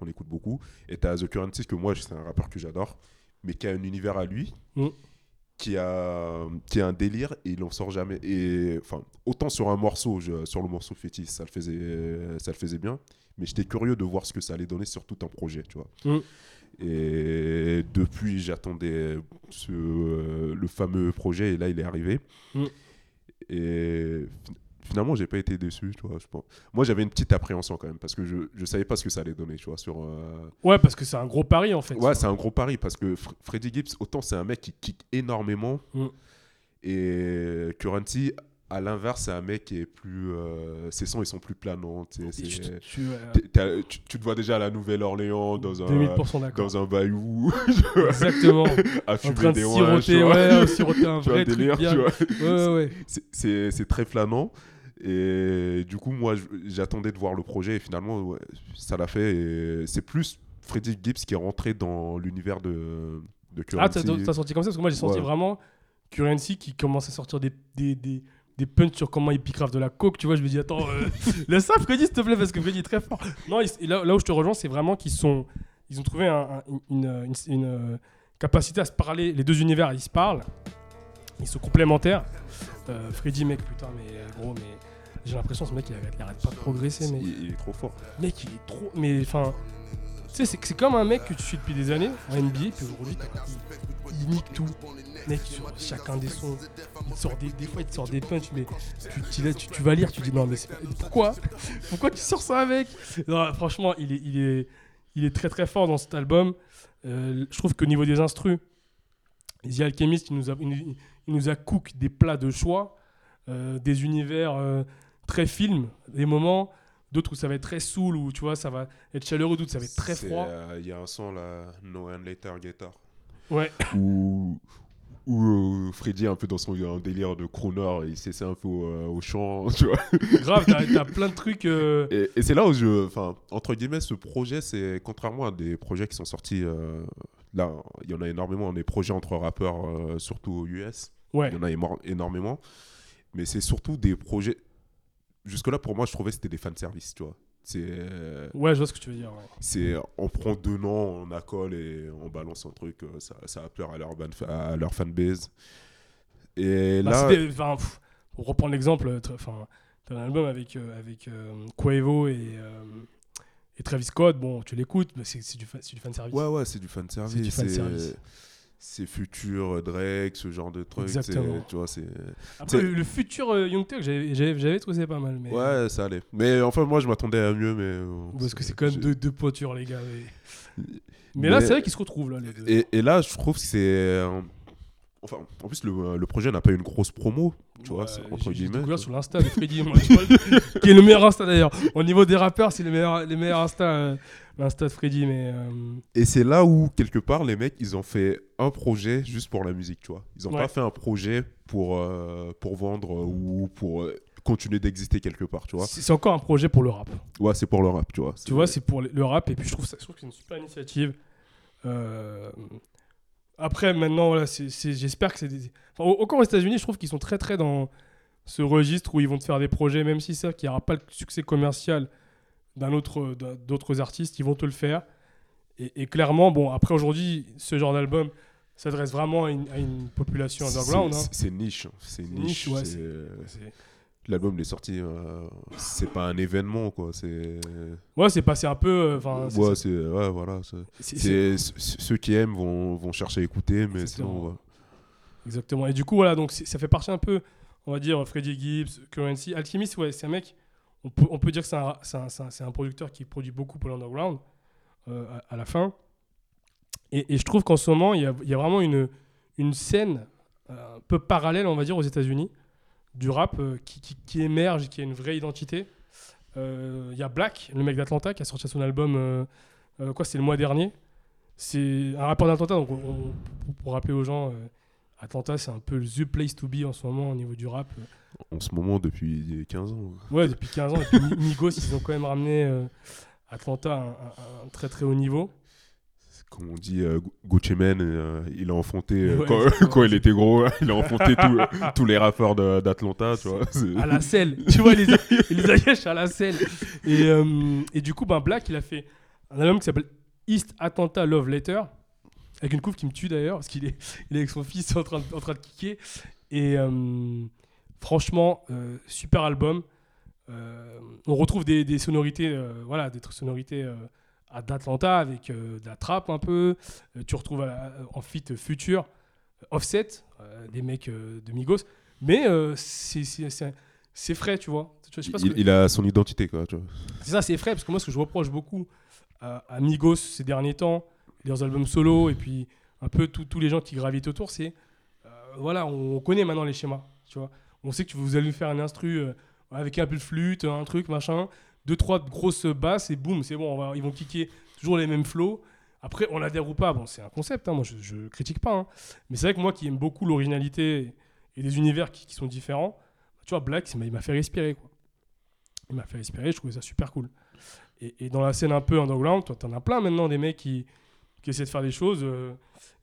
on écoute beaucoup. Et t'as The Currency, que moi, c'est un rappeur que j'adore, mais qui a un univers à lui, Mm. Qui, a, qui a un délire et il en sort jamais. Et enfin, autant sur un morceau, je- sur le morceau Fétis, ça le faisait, ça le faisait bien, mais j'étais curieux de voir ce que ça allait donner sur tout un projet, tu vois. Mm. Et depuis, j'attendais ce, euh, le fameux projet et là, il est arrivé. Mm. Et finalement, j'ai pas été déçu, tu vois. Je pense. Moi, j'avais une petite appréhension quand même parce que je, je savais pas ce que ça allait donner, tu vois. Sur, euh, Ouais, parce que c'est un gros pari en fait. Ouais, c'est un gros pari parce que Fr- Freddie Gibbs, autant c'est un mec qui kick énormément Mm. et Currency, à l'inverse, c'est un mec qui est plus. euh, ses sons, ils sont plus planants. tu euh, tu, tu te vois déjà à la Nouvelle-Orléans dans un, 2000% d'accord. dans un bayou Exactement. à en fumer train de des siroter, ouais, siroter un vrai délire, truc bien. Ouais, ouais, ouais. C'est- très flânant. Et du coup, moi, j'attendais de voir le projet et finalement, ouais, ça l'a fait. C'est plus Freddie Gibbs qui est rentré dans l'univers de, de Ah, Currency. t'as t'as senti comme ça? Parce que moi, j'ai senti Ouais. vraiment Currency qui commence à sortir des, des, des, des punchs sur comment il pique grave de la coke, tu vois? Je me dis, attends, euh, laisse ça, Freddy, s'il te plaît, parce que Freddy est très fort. Non, et là, là où je te rejoins, c'est vraiment qu'ils sont, ils ont trouvé un- un- une, une- une, euh, capacité à se parler. Les deux univers, ils se parlent. Ils sont complémentaires. Euh, Freddy, mec, putain, mais euh, gros, mais j'ai l'impression que ce mec, il arrête, il arrête pas de progresser, mec. Il, il est trop fort. Mec, il est trop. Mais enfin. Tu sais, c'est c'est comme un mec que tu suis depuis des années en NBA, puis aujourd'hui, il, il nique tout. Mec, sur chacun des sons, il te sort des, des fois, il te sort des punchs, mais tu, tu, tu, tu vas lire, tu dis non, mais pas- pourquoi Pourquoi tu sors ça avec Non, Franchement, il est, il, est, il est très très fort dans cet album. Euh, je trouve qu'au niveau des instrus, The Alchemist, il nous a, il, nous- il nous a cook des plats de choix, euh, des univers euh, très films, des moments d'autres où ça va être très soul, où tu vois, ça va être chaleureux, d'autres ça va être très froid. euh, Il y a un son là, No One Later Guitar, Ouais, où, où euh, Freddy est un peu dans son un délire de crooner, il s'essaie un peu au, euh, au chant, tu vois. grave, t'as t'as plein de trucs. euh, Et, et c'est là où je. Enfin, entre guillemets, ce projet, c'est contrairement à des projets qui sont sortis. euh, là, il y en a énormément, des projets entre rappeurs, euh, surtout aux US. Ouais, Il y en a énormément. Mais c'est surtout des projets. Jusque-là, pour moi, je trouvais que c'était des fanservice, tu vois. C'est. euh, ouais, je vois ce que tu veux dire. ouais. c'est on prend deux noms, on accole et on balance un truc, euh, ça, ça va plaire à leur, ban- à leur fanbase. Et Bah, là, c'était- enfin, pff, pour reprendre l'exemple, euh, enfin, t'as un album avec, euh, avec euh, Quavo et, euh, et Travis Scott, bon, tu l'écoutes, mais c'est c'est du, fa- c'est du fanservice. ouais, ouais, c'est du fanservice. C'est du fanservice. C'est futur, Drake, ce genre de truc. Exactement. Tu vois, c'est. Après, le, le futur euh, Young Thug, j'avais trouvé ça pas mal. Mais, Ouais, ça allait. Mais enfin, moi, je m'attendais à mieux, mais. euh, Parce que c'est quand même j'ai- deux, deux pointures, les gars. Mais, mais là, c'est vrai qu'ils se retrouvent, là, les deux. Et, et là, je trouve que c'est. euh, Enfin, en plus, le, le projet n'a pas eu une grosse promo, tu vois, Ouais, c'est j'ai- entre j'ai guillemets. découvert sur l'Insta de Freddy, moi, vois, qui est le meilleur Insta d'ailleurs. Au niveau des rappeurs, c'est les meilleurs, les meilleurs Insta, euh, l'Insta de Freddy, mais euh, Et c'est là où, quelque part, les mecs, ils ont fait un projet juste pour la musique, tu vois. Ils n'ont Ouais. pas fait un projet pour, euh, pour vendre euh, ou pour continuer d'exister quelque part, tu vois. c'est encore un projet pour le rap. Ouais, c'est pour le rap, tu vois. Tu vois, c'est pour le- rap, et puis je trouve, ça, je trouve que c'est une super initiative. Euh, Après, maintenant, voilà, j'espère que c'est des. Enfin, encore aux États-Unis, je trouve qu'ils sont très, très dans ce registre où ils vont te faire des projets, même si c'est qu'il n'y aura pas le succès commercial d'un autre, d'un- d'autres artistes, ils vont te le faire. Et, et clairement, bon, après aujourd'hui, ce genre d'album s'adresse vraiment à une, à une population C'est- underground. hein. C'est c'est niche, hein. c'est Niche, niche. ouais, L'album est sorti, euh, c'est pas un événement, quoi. C'est. Ouais, c'est passé un peu. euh, Ouais, c'est- ouais, voilà. c'est- Ceux qui aiment vont, vont chercher à écouter, mais Exactement. sinon. ouais. Exactement. Et du coup, voilà, donc ça fait partie un peu, on va dire, Freddie Gibbs, Currency. Alchemist, ouais, c'est un mec, on peut, dire que c'est un, producteur qui produit beaucoup pour l'underground euh, à, la fin. Et, je trouve qu'en ce moment, il y a, vraiment une, scène euh, un peu parallèle, on va dire, aux États-Unis, du rap euh, qui, émerge, qui a une vraie identité. Il y a Black, le mec d'Atlanta, qui a sorti son album, quoi, c'est le mois dernier. C'est un rappeur d'Atlanta, donc on- on- pour, rappeler aux gens, Atlanta, c'est un peu the place to be en ce moment au niveau du rap. En ce moment, depuis 15 ans. Ouais, depuis 15 ans. Et puis Mi- Migos, ils ont quand même ramené euh, Atlanta à un, à un très très haut niveau. Comme on dit, euh, Gu- Gucci Mane, euh, il a enfanté, euh, Ouais, quand, il était gros, il a enfanté tous- tous les rappeurs d'Atlanta, tu vois. c'est- À la selle. tu vois, les, il les Ayesh à la selle. Et, euh, et du coup, ben, Black, il a fait un album qui s'appelle East Atlanta Love Letter. Avec une couve qui me tue d'ailleurs, parce qu'il est, il est avec son fils en train de, en train de kicker. Et franchement, euh, super album. Euh, on retrouve des, des sonorités, euh, voilà, des sonorités à d'Atlanta avec de la trappe un peu. Tu retrouves la- en feat futur Offset, des mecs de Migos. Mais c'est- frais, tu vois. Je sais pas ce il, que- il a son identité, quoi, c'est ça, c'est frais, parce que moi, ce que je reproche beaucoup à, à Migos ces derniers temps, leurs albums solo, et puis un peu tous les gens qui gravitent autour, c'est. voilà, on, connaît maintenant les schémas, tu vois. On sait que vous allez faire un instru euh, avec un peu de flûte, un truc, machin, deux, trois grosses basses, et boum, c'est bon, on va- ils vont kicker toujours les mêmes flows. Après, on adhère ou pas, bon, c'est un concept, hein, moi je, je critique pas. hein. Mais c'est vrai que moi qui aime beaucoup l'originalité et des univers qui, sont différents, tu vois, Black, il m'a- fait respirer, quoi. Il m'a fait respirer, je trouvais ça super cool. Et, dans la scène un peu underground, toi, t'en as plein maintenant des mecs qui, essaient de faire des choses. euh,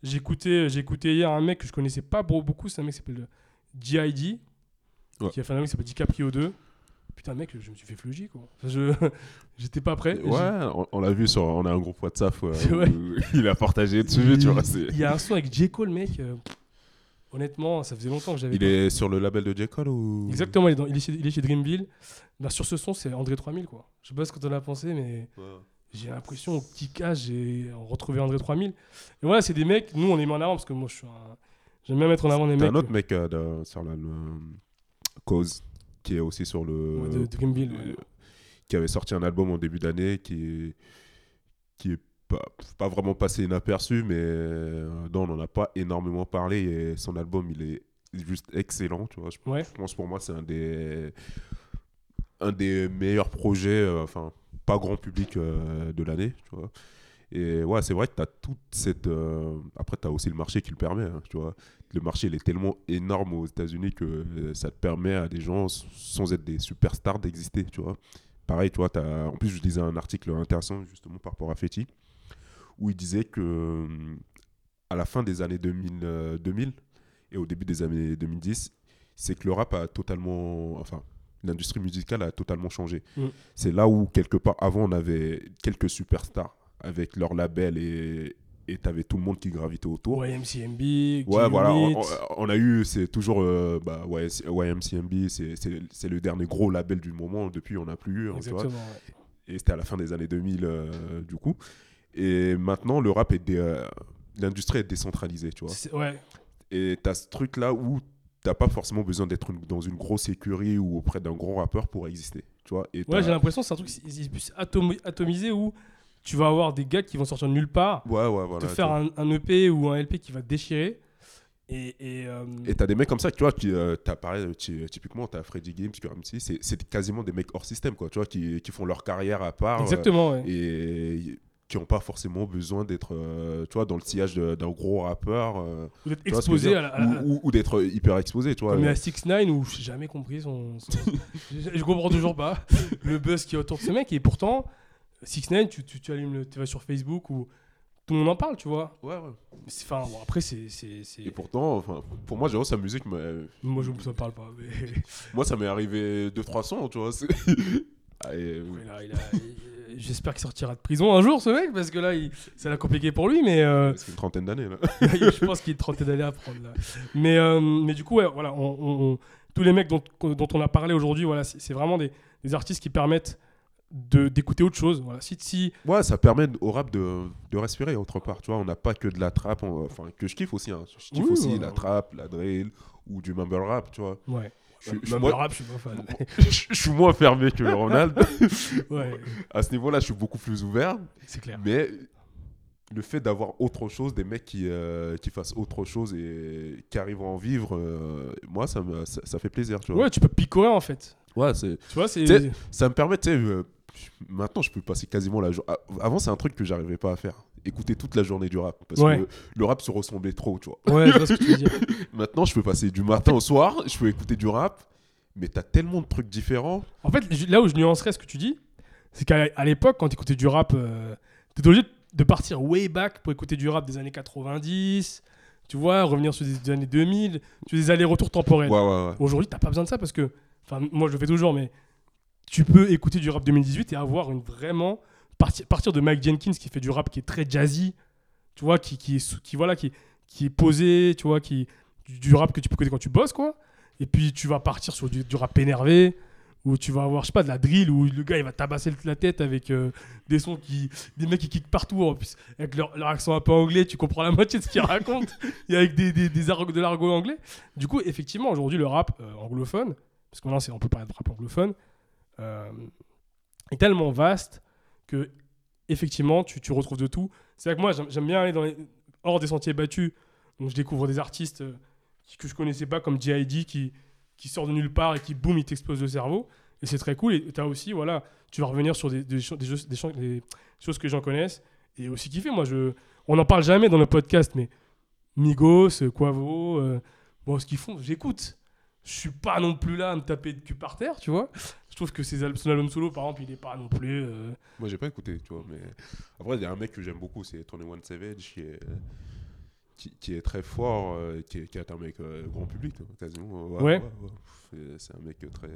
J'écoutais hier un mec que je connaissais pas beau- beaucoup, c'est un mec qui s'appelle G.I.D. Ouais. qui a fait un album qui s'appelle DiCaprio 2. Putain, mec, je me suis fait fluger, quoi. Je... J'étais pas prêt. Ouais, on, on l'a vu sur. On a un groupe WhatsApp ouais, où il a partagé dessus, il... tu vois. c'est- il y a un son avec J. Cole, mec. euh, Honnêtement, ça faisait longtemps que j'avais. Il pas- est sur le label de J. Cole ou. Exactement, il est, dans- il est chez, il est chez Dreamville. Bah, sur ce son, c'est André 3000, quoi. Je sais pas ce que t'en as pensé, mais Ouais. j'ai l'impression au petit cas, j'ai retrouvé André 3000. Et voilà, c'est des mecs, nous on les met en avant parce que moi je suis un. J'aime bien mettre en avant des T'as mecs un autre mec euh, de- sur la le- Cause qui est aussi sur le. ouais, de Dreamville. ouais. qui avait sorti un album en début d'année qui est, qui est pas, pas vraiment passé inaperçu, mais euh, dont on n'en a pas énormément parlé. Et son album, il est juste excellent. Tu vois. Je, Ouais. je pense pour moi, c'est un des, un des meilleurs projets, euh, enfin, pas grand public euh, de l'année. Tu vois. Et ouais, c'est vrai que tu as toute cette. euh, Après, tu as aussi le marché qui le permet. hein, tu vois. Le marché, il est tellement énorme aux États-Unis que euh, ça te permet à des gens, sans être des superstars, d'exister. Tu vois. Pareil, tu vois, t'as- en plus, je lisais un article intéressant justement par rapport à Fetty, où il disait que euh, à la fin des années 2000, euh, 2000 et au début des années 2010, c'est que le rap a totalement. Enfin, l'industrie musicale a totalement changé. Mm. C'est là où, quelque part, avant, on avait quelques superstars avec leur label et et t'avais tout le monde qui gravitait autour. Ouais, MCMB, Ouais, voilà, on, a eu, c'est toujours euh, bah, ouais, YMCMB, c'est- le dernier gros label du moment, depuis on n'a plus eu, hein, tu vois. Exactement. ouais. et c'était à la fin des années 2000 euh, du coup. Et maintenant, le rap est, dé- euh, l'industrie est décentralisée, tu vois. Ouais, Et t'as ce truc là où t'as pas forcément besoin d'être dans une grosse écurie ou auprès d'un gros rappeur pour exister, tu vois. Et ouais j'ai l'impression que c'est un truc plus atomi- atomisé où tu vas avoir des gars qui vont sortir de nulle part, ouais, ouais, voilà. te faire un, un EP ou un LP qui va te déchirer. Et, et, euh, t'as des mecs comme ça, tu vois, qui, euh, t'as pareil, ty- typiquement, t'as Freddy MC, c'est c'est quasiment des mecs hors système, quoi, tu vois, qui, qui font leur carrière à part. euh, exactement, ouais. et qui n'ont pas forcément besoin d'être euh, tu vois dans le sillage d'un gros rappeur euh, Ou d'être exposé à la. à la- ou, ou- ou d'être hyper exposé tu vois Comme il y a 6 9 où j'ai jamais compris son. son- je, je comprends toujours pas le buzz qui est autour de ce mec. Et pourtant, 6 9 tu, tu, tu allumes le, tu vas sur Facebook où tout le monde en parle, tu vois. ouais, ouais. Mais Enfin, bon, après, c'est. et pourtant enfin pour moi genre sa musique m'a- Moi, je ne parle pas. Mais... moi ça m'est arrivé deux trois sons tu vois Ah, et, mais a- il- J'espère qu'il sortira de prison un jour, ce mec, parce que là, il- ça l'a compliqué pour lui. Mais euh, c'est une trentaine d'années là je pense qu'il est trentaine d'années à prendre. Là. Mais, euh, mais du coup, ouais, voilà, on- on- on- tous les mecs dont, dont on a parlé aujourd'hui, voilà, c'est vraiment des, des artistes qui permettent d'écouter autre chose. Voilà. Si, si, ouais ça permet au rap de, de respirer autre part tu vois on n'a pas que de la trap on- enfin que je kiffe aussi hein. je kiffe Oui, aussi ouais. la trap la drill ou du mumble rap tu vois ouais. je, suis- je moins- le rap, je suis pas fan. je- je suis moins fermé que Ronald ouais, à ce niveau là je suis beaucoup plus ouvert c'est clair. Mais le fait d'avoir autre chose, des mecs qui, euh, qui fassent autre chose et qui arrivent à en vivre, euh, moi, ça, me, ça, ça fait plaisir. Tu vois. Ouais, tu peux picorer en fait. Ouais, c'est, Tu vois, c'est. Ça me permet, tu sais, euh, maintenant, je peux passer quasiment la journée. Avant, c'est un truc que j'arrivais pas à faire. Écouter toute la journée du rap. Parce Ouais. que le rap se ressemblait trop, tu vois. Ouais, je vois ce que tu veux dire. Maintenant, je peux passer du matin au soir, je peux écouter du rap, mais t'as tellement de trucs différents. En fait, là où je nuancerais ce que tu dis, c'est qu'à l'époque, quand tu écoutais du rap, euh, t'étais obligé de partir way back pour écouter du rap des années 90, tu vois, revenir sur des, des années 2000, sur des allers-retours temporels. Ouais, ouais, ouais. Aujourd'hui, t'as pas besoin de ça parce que, enfin, moi je le fais toujours, mais tu peux écouter du rap 2018 et avoir une vraiment partir, de Mike Jenkins qui fait du rap qui est très jazzy, tu vois, qui, qui est qui voilà, qui, qui est posé, tu vois, qui du, rap que tu peux écouter quand tu bosses, quoi. Et puis tu vas partir sur du, rap énervé où tu vas avoir je sais pas de la drill où le gars il va tabasser la tête avec euh, des sons qui des mecs qui kickent partout. En plus avec leur, accent un peu anglais tu comprends la moitié de ce qu'ils racontent. Et avec des, des, des de l'argot anglais. Du coup effectivement aujourd'hui le rap euh, anglophone parce c'est- on peut parler de rap anglophone est tellement vaste que effectivement tu, tu retrouves de tout. C'est vrai que moi j'aime bien aller dans hors des sentiers battus. Donc je découvre des artistes euh, que je connaissais pas comme J.I.D. qui qui sort de nulle part et qui boum il t'explose le cerveau. Et c'est très cool. Et tu as aussi voilà tu vas revenir sur des, des, des, choses- des cho- des choses que j'en connaisse et aussi kiffer. Moi je on n'en parle jamais dans le podcast mais Migos Quavo euh, bon ce qu'ils font j'écoute. Je suis pas non plus là à me taper de cul par terre tu vois je trouve que ses al- son album solo par exemple il est pas non plus euh, Moi, j'ai pas écouté, tu vois. Mais après, il y a un mec que j'aime beaucoup, c'est Tony One Savage, qui est, qui, qui est très fort, euh, qui, est, qui est un mec euh, grand public, hein, quasiment. Ouais. C'est- c'est un mec très.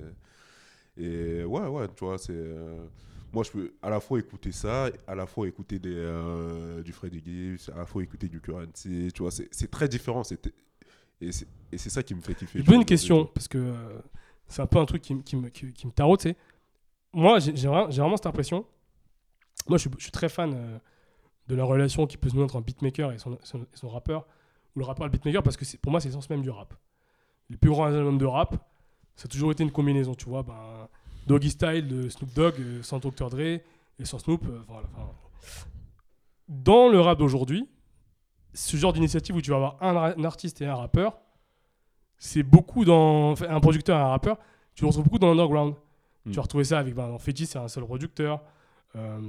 Et ouais, ouais, tu vois, c'est. euh, moi, je peux à la fois écouter ça, à la fois écouter des, du Freddy Gibbs, à la fois écouter du Currency, tu vois, c'est très différent. Et c'est ça qui me fait kiffer. Vois, une question, parce que c'est un peu un truc qui, qui me, qui, me taraude, c'est... Moi, j'ai vraiment, vraiment cette impression... Moi, je suis, je suis très fan euh, de la relation qui peut se nouer entre un beatmaker et son, et son rappeur, ou le rappeur et le beatmaker, parce que pour moi, c'est l'essence même du rap. Les plus grands albums de rap, ça a toujours été une combinaison, tu vois. Ben, Doggy Style de Snoop Dogg euh, sans Dr. Dre et sans Snoop. euh, dans le rap d'aujourd'hui, ce genre d'initiative où tu vas avoir un artiste et un rappeur, c'est beaucoup dans. enfin, un producteur et un rappeur, tu le retrouves beaucoup dans l'underground. Mm. Tu vas retrouver ça avec. Ben, dans Fetty, c'est un seul producteur. Euh,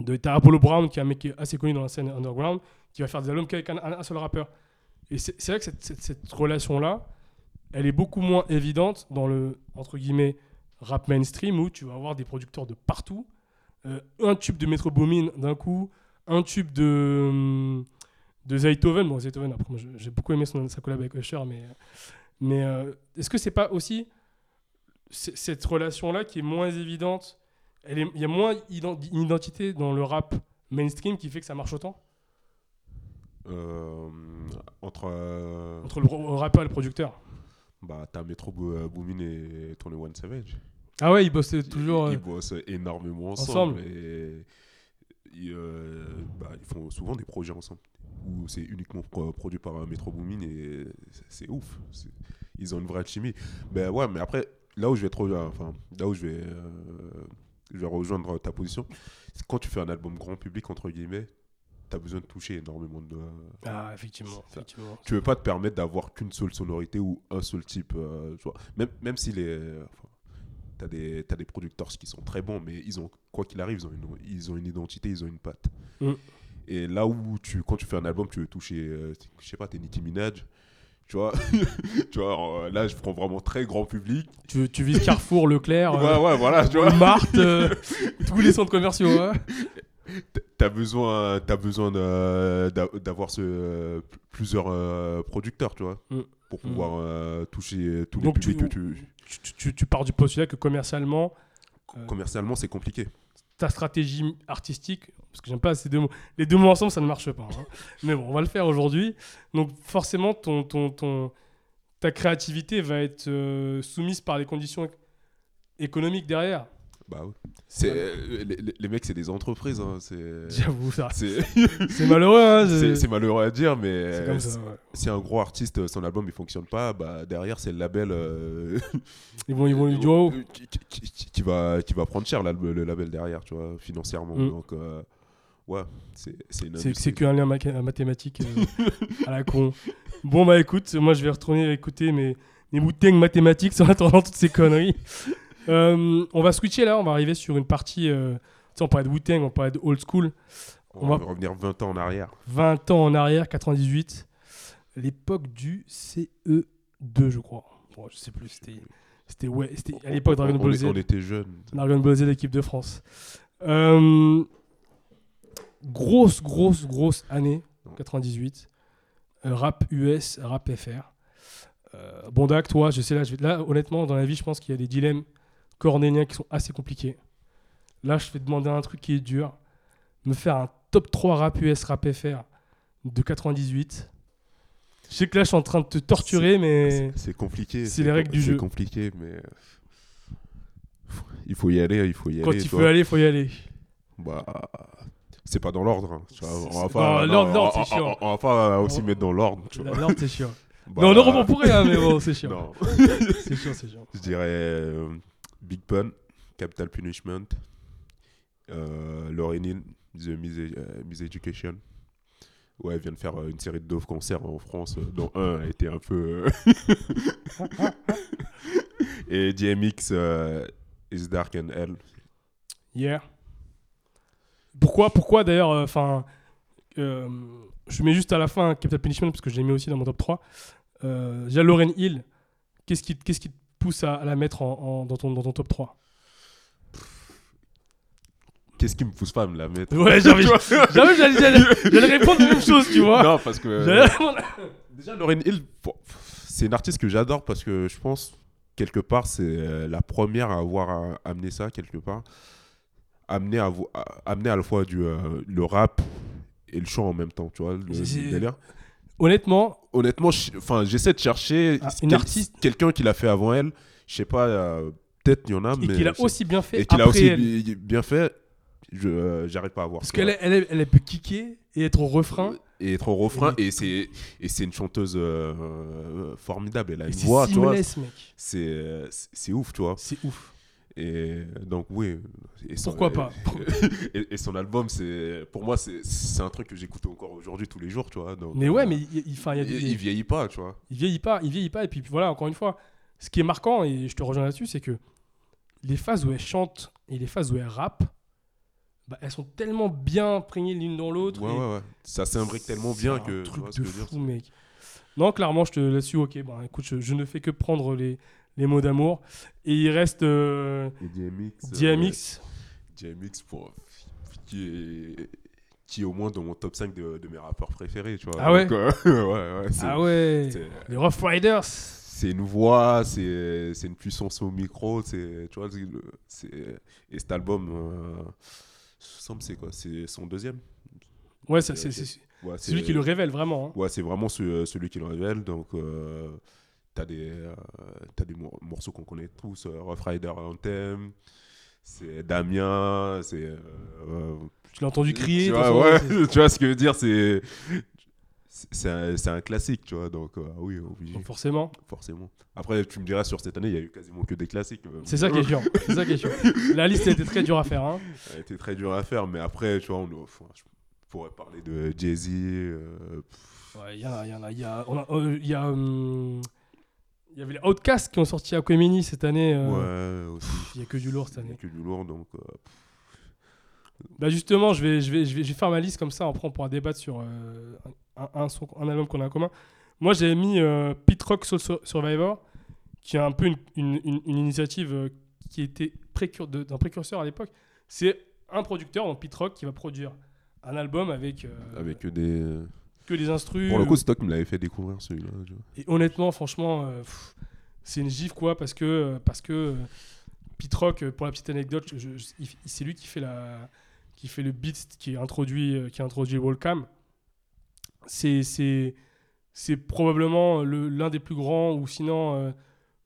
de, t'as Apollo Brown, qui est un mec qui est assez connu dans la scène underground, qui va faire des albums qu'avec un, un seul rappeur. Et c'est c'est vrai que cette, cette- cette relation-là, elle est beaucoup moins évidente dans le, entre guillemets, rap mainstream, où tu vas avoir des producteurs de partout. Euh, un tube de Metro Boomin d'un coup, un tube de, hum, de Zaytoven. Bon, Zaytoven, après, moi, j'ai beaucoup aimé son, sa collab avec Usher, mais, mais euh, est-ce que c'est pas aussi cette relation-là qui est moins évidente? Il y a moins ident- une identité dans le rap mainstream qui fait que ça marche autant? Euh, entre. euh, entre le, rappeur et le producteur. bah, t'as Metro Bo- Boomin et Tony One Savage. Ah ouais, ils bossaient toujours. Ils, ils bossent énormément ensemble. ensemble. Et bah, ils font souvent des projets ensemble. Où c'est uniquement pro- produit par Metro Boomin et c'est- ouf. Ils ont une vraie chimie. Ben ouais, mais après, là où je vais trop, enfin, là où je vais, euh, je vais rejoindre ta position, c'est quand tu fais un album grand public entre guillemets, t'as besoin de toucher énormément de. Ah, effectivement. Effectivement. tu veux pas te permettre d'avoir qu'une seule sonorité ou un seul type. euh, tu vois. Même, même si les. Enfin, t'as des, t'as des producteurs qui sont très bons, mais ils ont, quoi qu'il arrive, ils ont, une, ils ont une identité, ils ont une patte. Mm. Et là où, tu, quand tu fais un album, tu veux toucher, euh, je sais pas, t'es Nicki Minaj. Tu vois, tu vois euh, là, je prends vraiment très grand public. Tu, tu vises Carrefour, Leclerc, ouais, euh, ouais, voilà, tu vois. Walmart, euh, tous les centres commerciaux. ouais. T'as besoin, as besoin d'avoir ce, plusieurs euh, producteurs, tu vois, Mm. pour pouvoir euh, toucher tous les Donc tu- publics que tu. Tu, tu- tu pars du postulat que commercialement. Commercialement, c'est compliqué. ta stratégie artistique, parce que j'aime pas ces deux mots, les deux mots ensemble, ça ne marche pas. hein. Mais bon, on va le faire aujourd'hui. Donc forcément, ton, ton, ton, ta créativité va être euh, soumise par les conditions éc- économiques derrière. Bah oui. C'est, euh, les, les- mecs, c'est des entreprises. hein, C'est, J'avoue, ça. c'est, C'est malheureux. Hein, c'est, c'est malheureux à dire, mais c'est comme ça. ouais. si un gros artiste, son album il fonctionne pas, bah derrière c'est le label euh, Ils vont, ils vont lui dire oh, qui, qui- qui- va, qui va prendre cher le label derrière, tu vois, financièrement. Mm. Donc euh, ouais, c'est, qu'un lien mathématique euh, à la con. Bon, bah écoute, moi je vais retourner écouter mes, mes mathématiques en attendant toutes ces conneries. Euh, on va switcher là, on va arriver sur une partie. euh, tu sais, on parlait de Wu-Tang, on parlait de old school. On, on va va- revenir 20 ans en arrière. 20 ans en arrière, 98. L'époque du CE2, je crois. Bon, je sais plus, c'était. C'était ouais, c'était à l'époque Dragon on, Ball Z. on était jeunes. Dragon Ball Z, l'équipe de France. Euh, grosse, grosse, grosse année, 98. Euh, rap US, rap FR. Euh, Bondac, toi, je sais là, je vais- là, honnêtement, dans la vie, je pense qu'il y a des dilemmes cornéliens qui sont assez compliqués. Là, je vais demander un truc qui est dur. Me faire un top 3 rap US, rap FR de 98. Je sais que là, je suis en train de te torturer, mais. C'est, c'est compliqué. c'est les règles du c'est jeu. compliqué, mais il faut y aller, il faut y Quand aller. il tu faut vois. aller, il faut y aller. Bah, c'est pas dans l'ordre. hein, On va pas, non, non, l'ordre, l'ordre, on- c'est on- chiant. On, on va pas aussi On- mettre dans l'ordre. Là, c'est chiant. Bah, mais on en reprend pour rien, mais bon, c'est chiant. Non, C'est chiant, c'est chiant. je dirais euh, Big Pun, Capital Punishment, euh, Lauryn Hill, The Mise, euh, Mise Education. Ouais, elle vient de faire euh, une série de Dove concerts en France, dont un a été un peu. Et DMX, euh, Is Dark and Hell. Hier. Pourquoi, pourquoi d'ailleurs, enfin, je mets juste à la fin Capital Punishment parce que je l'ai mis aussi dans mon top 3. Euh, déjà, Lauren Hill, qu'est-ce qui, qu'est-ce qui te pousse à, à la mettre en, en- dans, ton, dans ton top 3 Qu'est-ce qui me pousse pas à me la mettre? Ouais, j'avais, j'avais, j'allais, répondre la même chose, tu vois. Non, parce que. Déjà, Lauryn Hill, bon, c'est une artiste que j'adore parce que je pense quelque part, c'est euh, la première à avoir euh, amené ça, quelque part. Amené à, à- amener à la fois du, euh, le rap et le chant en même temps, tu vois, le, délire. Honnêtement, Honnêtement, enfin, j'essaie de chercher Ah, une quel- artiste- quelqu'un qui l'a fait avant elle. Je sais pas, euh, peut-être il y en a, et mais. qu'il a aussi bien fait et qu'il a aussi elle. bi- bien fait, je euh, j'arrive pas à voir. Parce qu'elle elle, est- elle, peut kicker et être au refrain. et être au refrain Et- et c'est et c'est une chanteuse euh, formidable elle a une voix tu vois c'est c'est ouf tu vois C'est ouf. Et donc oui et son- Pourquoi pas? et, et son album c'est pour moi c'est un truc que j'écoute encore aujourd'hui tous les jours tu vois donc, Mais ouais, euh, mais il, il- il y a il, des- il vieillit pas tu vois il vieillit pas, il vieillit pas. Et puis voilà, encore une fois, ce qui est marquant, et je te rejoins là-dessus, c'est que les phases où elle chante et les phases où elle rappe, bah, elles sont tellement bien imprégnées l'une dans l'autre. ouais ouais ouais ça s'imbrique tellement bien un que truc de dire, fou, mec. Non, clairement, je te là-dessus, ok. Bah, écoute, je, je ne fais que prendre les, les mots d'amour. Et il reste euh, et DMX euh, DMX. DMX pour qui est qui est au moins dans mon top 5 de, de mes rappeurs préférés tu vois Ah ouais Donc, euh, ouais ouais c'est- Ah ouais, les Rough Riders. c'est une voix, c'est une puissance au micro, c'est tu vois, c'est et cet album, euh, semble c'est quoi, c'est son deuxième? Ouais, c'est Ouais, c'est lui qui le révèle vraiment. hein. Ouais, c'est vraiment ce- celui qui le révèle. Donc euh, t'as des euh, des mor- morceaux qu'on connaît tous, euh, Rough Rider Anthem, c'est Damien, c'est euh, euh, Je l'ai entendu crier. Tu vois, ouais, tu vois ce que je veux dire, c'est c'est un, un classique, tu vois. Donc euh, oui, obligé. Forcément. Forcément. Après, tu me diras, sur cette année, il y a eu quasiment que des classiques. C'est ça qui est chiant. C'est ça qui est chiant. La liste a été très dure à faire. Hein. A été très dur à faire, mais après, tu vois, on, enfin, je pourrais parler de Jay-Z. euh, Ouais, il y en a, il y en a. Il y a, on a- euh, y a, hum, il y avait les Outcasts qui ont sorti à Aquemini cette année. euh, ouais, aussi. Il y a que du lourd cette Il y a année. que du lourd, donc. euh, Bah justement, je vais, je vais, je vais, je vais faire ma liste comme ça. Après, on pourra débattre sur euh, un, un, son- un album qu'on a en commun. Moi, j'ai mis euh, Pit Rock Soul Survivor, qui est un peu une, une, une- une initiative qui était précur- d'un précurseur à l'époque. C'est un producteur, donc Pit Rock, qui va produire un album avec, avec des. Que des instrus. Pour le coup, c'est toi qui me l'avais fait découvrir celui-là. Et honnêtement, franchement, euh, c'est une gifle quoi, parce que, euh, parce que euh, Pete Rock, pour la petite anecdote, c'est lui qui fait, la, qui fait le beat qui introduit, qui introduit Wallcam. C'est, c'est, c'est probablement le- l'un des plus grands, ou sinon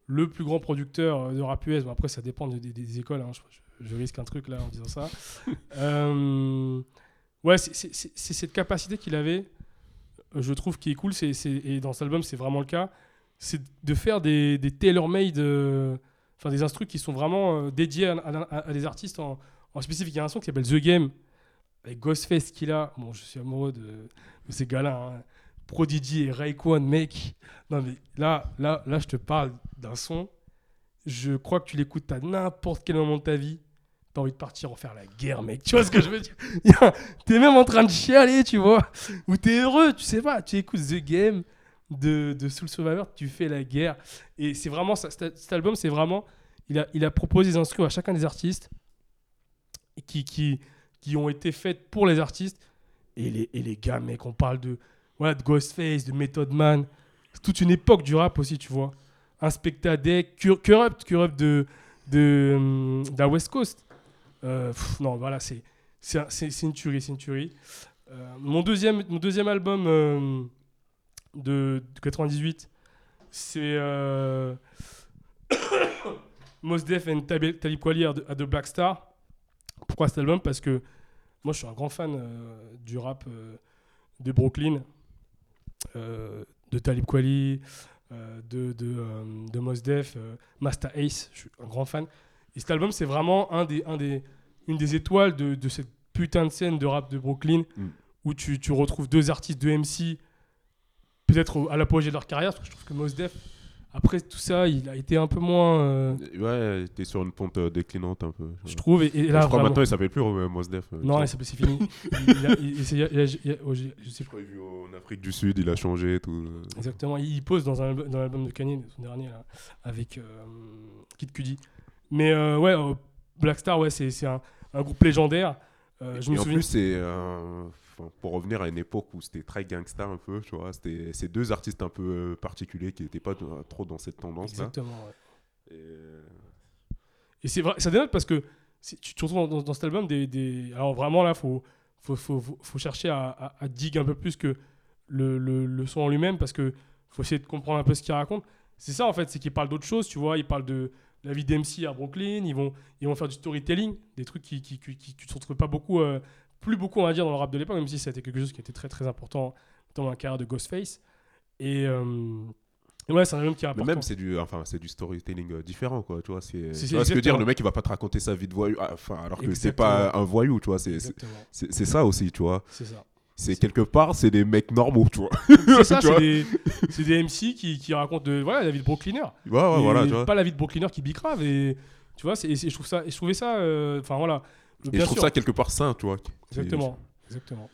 le plus grand producteur de rap US. Bon, après, ça dépend des, des- des écoles. hein, je, je- je risque un truc là en disant ça. Euh, ouais, c'est cette capacité qu'il avait je trouve qui est cool, c'est, et dans cet album c'est vraiment le cas, c'est de faire des, des tailor-made, euh, enfin des instrus qui sont vraiment euh, dédiés à, des artistes en, spécifique. Il y a un son qui s'appelle The Game, avec Ghostface qu'il a. Bon, je suis amoureux de, de ces gars-là. hein. Prodigy et Raekwon, mec. Non mais là, là, là, je te parle d'un son. Je crois que tu l'écoutes à n'importe quel moment de ta vie. T'as envie de partir en faire la guerre, mec. Tu vois ce que je veux dire T'es même en train de chialer, tu vois. Ou t'es heureux, tu sais pas. Tu écoutes The Game de, de Soul Survivor, tu fais la guerre. Et c'est vraiment ça. Cet album, c'est vraiment. Il a, il a proposé des instruments à chacun des artistes qui, qui, qui ont été faites pour les artistes. Et les, et les gars, mec, on parle de, voilà, de Ghostface, de Method Man. C'est toute une époque du rap aussi, tu vois. Inspecta Deck, Cur- Corrupt, Corrupt de, de, hum, de la West Coast. Euh, non, voilà, c'est c'est un- c'est- c'est une tuerie, c'est une tuerie. Euh, mon, deuxième, mon deuxième album euh, de, de 98, c'est Mos Def and Talib Talib Kweli à The Black Star. Pourquoi cet album? Parce que moi, je suis un grand fan du rap euh, de Brooklyn, de Talib Kweli, de, de, de Mos Def, Master Ace. Je suis un grand fan. Et cet album, c'est vraiment un des, un des, une des étoiles de, de cette putain de scène de rap de Brooklyn Mm. où tu, tu retrouves deux artistes, deux MC, peut-être à l'apogée de leur carrière. Parce que je trouve que Mos Def, après tout ça, il a été un peu moins. euh, Ouais, t'es sur une pente euh, déclinante un peu. je trouve. Et, et je là, crois vraiment- maintenant il s'appelle plus euh, Mos Def. Non, il s'appelle- c'est fini. Il- il il- il il en Afrique du Sud, il a changé tout. Exactement, il il pose dans, un, album- dans l'album de Kanye, son dernier, là, avec Kid Cudi. Mais euh, ouais, euh, Black Star, ouais, c'est un, un groupe légendaire. Euh, je me en souviens. plus, c'est pour revenir à une époque où c'était très gangsta un peu, tu vois. C'était ces deux artistes un peu particuliers qui n'étaient pas trop dans cette tendance-là. Exactement, ouais. Et c'est vrai, ça dénote parce que tu, tu retrouves dans, dans cet album des, des- Alors vraiment là, faut, faut, faut, faut, faut chercher à, à, à dig un peu plus que le, le, le son en lui-même parce que faut essayer de comprendre un peu ce qu'il raconte. C'est ça en fait, c'est qu'il parle d'autres choses, tu vois. Il parle de la vie d'MC à Brooklyn, ils vont, ils vont faire du storytelling, des trucs qui, qui, qui, qui, retrouvent pas beaucoup, euh, plus beaucoup on va dire dans le rap de l'époque, même si été quelque chose qui était très très important dans la carrière de Ghostface. Et, euh, et ouais, c'est un album qui est Mais même, c'est du, enfin, c'est du storytelling euh, différent, quoi. Tu vois, c'est, ce que je veux dire, le mec, il va pas te raconter sa vie de voyou, ah, enfin, alors que c'est pas un voyou, tu vois. C'est- c'est ça aussi, tu vois. c'est ça. C'est quelque part, c'est des mecs normaux, tu vois. C'est ça, c'est des, des MC qui, qui racontent de, voilà, la vie de Brooklyner. Ouais, ouais, Et voilà, tu vois. Pas la vie de Brooklyner qui bicrave. Et tu vois, et je trouve ça, et je trouvais ça, euh, enfin voilà. Et je trouve sûr, ça quelque part sain, tu vois. Exactement, exactement.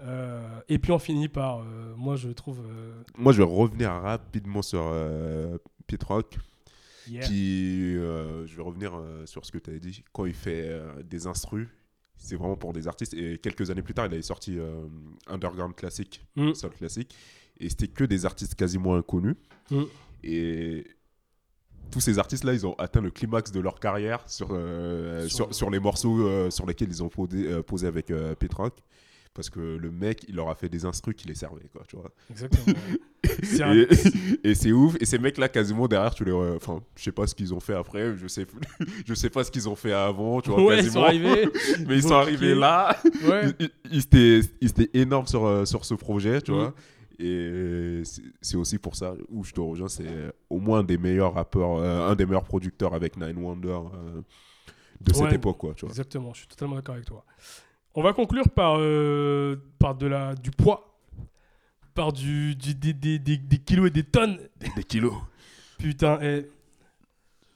Euh, et puis on finit par, euh, moi je trouve, Moi, je vais revenir rapidement sur Pete Rock, yeah. qui, je vais revenir sur ce que tu avais dit. Quand il fait des instrus, c'est vraiment pour des artistes. Et quelques années plus tard, il avait sorti euh, Underground Classic, Mm. Soul Classic, et c'était que des artistes quasiment inconnus. Mm. Et tous ces artistes-là, ils ont atteint le climax de leur carrière sur, euh, Sur- sur, sur les morceaux euh, sur lesquels ils ont posé, posé avec Rock. Parce que le mec, il leur a fait des instrus qui les servaient, quoi, tu vois. Exactement. Un- Et, et c'est ouf. Et ces mecs-là, quasiment derrière, tu les. Enfin, je sais pas ce qu'ils ont fait après. Je sais, je sais pas ce qu'ils ont fait avant, tu vois, ouais, ils sont quasiment. arrivés. Mais ils sont ont arrivés là. Ouais. Ils, ils- étaient, énormes sur, euh, sur ce projet, tu Mm. vois. Et c'est- aussi pour ça où je te rejoins. C'est au moins un des meilleurs rappeurs, euh, un des meilleurs producteurs avec Nine Wonder euh, de cette époque, quoi, tu vois. Exactement, je suis totalement d'accord avec toi. On va conclure par, euh, par de la, du poids, par du, du- des, des, des, des kilos et des tonnes. Des kilos. Putain, et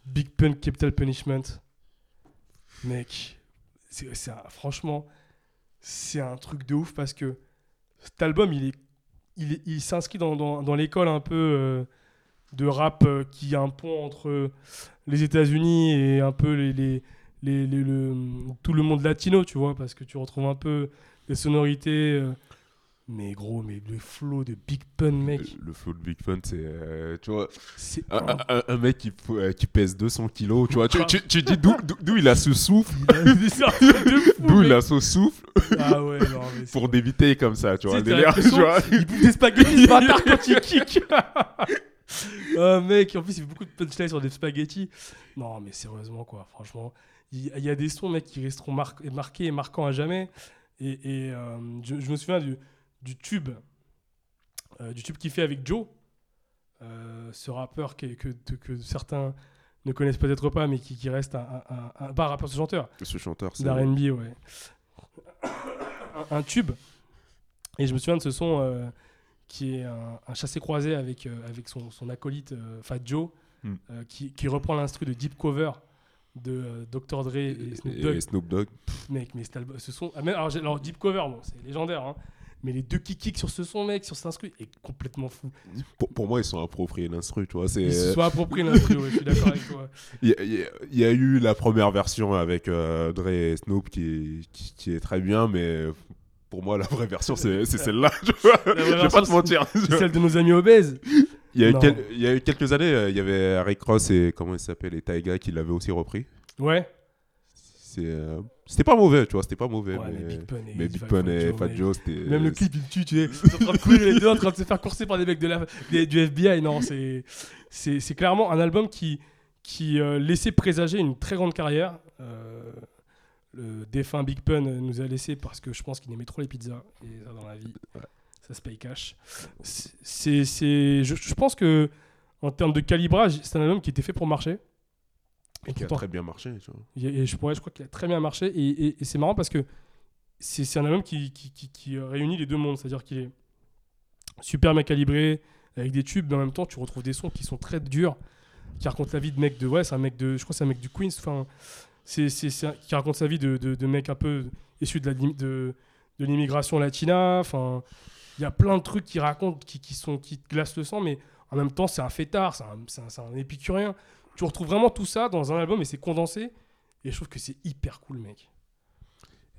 Big Pun Capital Punishment. Mec, c'est, c'est un- franchement, c'est un truc de ouf parce que cet album, il, est, il, est- il s'inscrit dans, dans, dans l'école un peu euh, de rap euh, qui a un pont entre les États-Unis et un peu les, les, les- les- le, tout le monde latino, tu vois, parce que tu retrouves un peu les sonorités. euh, mais gros, mais le flow de Big Pun, mec, Le, le flow de Big Fun, c'est. euh, tu vois, c'est un, un- un- un mec qui, euh, qui pèse 200 kilos, tu vois. Tu, tu, tu dis d'où- il a ce souffle, d'où il a ce souffle? Ah ouais, non, mais pour d'éviter comme ça, tu vois. Délire, tu vois. Il bouffe des spaghettis, ce bâtard, quand il kick. Ah mec, en plus, il fait beaucoup de punchlines sur des spaghettis. Non, mais sérieusement, quoi, franchement. Il y, a des sons, mec, qui resteront mar- marqués et marquants à jamais. Et, et, euh, je, je me souviens du, du tube, euh, du tube qu'il fait avec Joe, euh, ce rappeur que, que, que certains ne connaissent peut-être pas, mais qui, qui reste un, un, un, pas un rappeur, ce chanteur, Ce chanteur, c'est. d'R&B, ouais. Un, un tube. Et je me souviens de ce son qui est un, chassé-croisé avec, avec son, son acolyte Fat Joe, Hmm. qui, qui reprend l'instru de Deep Cover de euh, Dr. Dre et Snoop Dogg. Et Snoop Dogg. Mec, mais album, ce son. ah, mais alors, Deep Cover, bon, c'est légendaire, hein. Mais les deux qui kick sur ce son, mec, sur cet instru, est complètement fou. Pour, pour moi, ils sont appropriés l'instru, tu vois. C'est. Ils se sont appropriés l'instru, ouais, je suis d'accord avec toi. Il y, a- il y eu la première version avec euh, Dre et Snoop qui, qui, qui est très bien, mais pour moi, la vraie version, c'est celle-là. Je vais pas te mentir. C'est celle de nos amis obèses. Il y, a eu Non. quel- il y a eu quelques années, euh, il y avait Rick Ross et comment il s'appelle, et Taiga qui l'avaient aussi repris. Ouais. C'est, euh, C'était pas mauvais, tu vois, c'était pas mauvais. Ouais, mais, mais Big Pun et, mais Big Fat- Pun Fat et Joe, Fat mec. Joe, c'était. Même le clip, il me tue, tu sais. Ils sont en train de courir les deux, en train de se faire courser par des mecs de la, des- du FBI. Non, c'est, c'est, c'est clairement un album qui, qui euh, laissait présager une très grande carrière. Euh, le défunt Big Pun nous a laissé parce que je pense qu'il aimait trop les pizzas. Et ça, dans la vie, Ouais. Ça se paye cash. C'est, je, je pense que en termes de calibrage, c'est un album qui était fait pour marcher. Et qui a très bien marché, tu vois. et, et je, pourrais, je crois qu'il a très bien marché. Et, et- et c'est marrant parce que c'est c'est un album qui, qui, qui- qui réunit les deux mondes. C'est-à-dire qu'il est super bien calibré, avec des tubes, mais en même temps, tu retrouves des sons qui sont très durs, qui racontent la vie de mec de. Ouais, c'est un mec de. Je crois que c'est un mec du Queens. Enfin, c'est c'est- c'est un- qui raconte sa vie de, de, de mec un peu issu de la de, de l'immigration latina. Enfin, il y a plein de trucs qui racontent, qui, qui, sont, qui te glacent le sang, mais en même temps, c'est un fêtard, c'est un, un- un épicurien. Tu retrouves vraiment tout ça dans un album et c'est condensé. Et je trouve que c'est hyper cool, mec.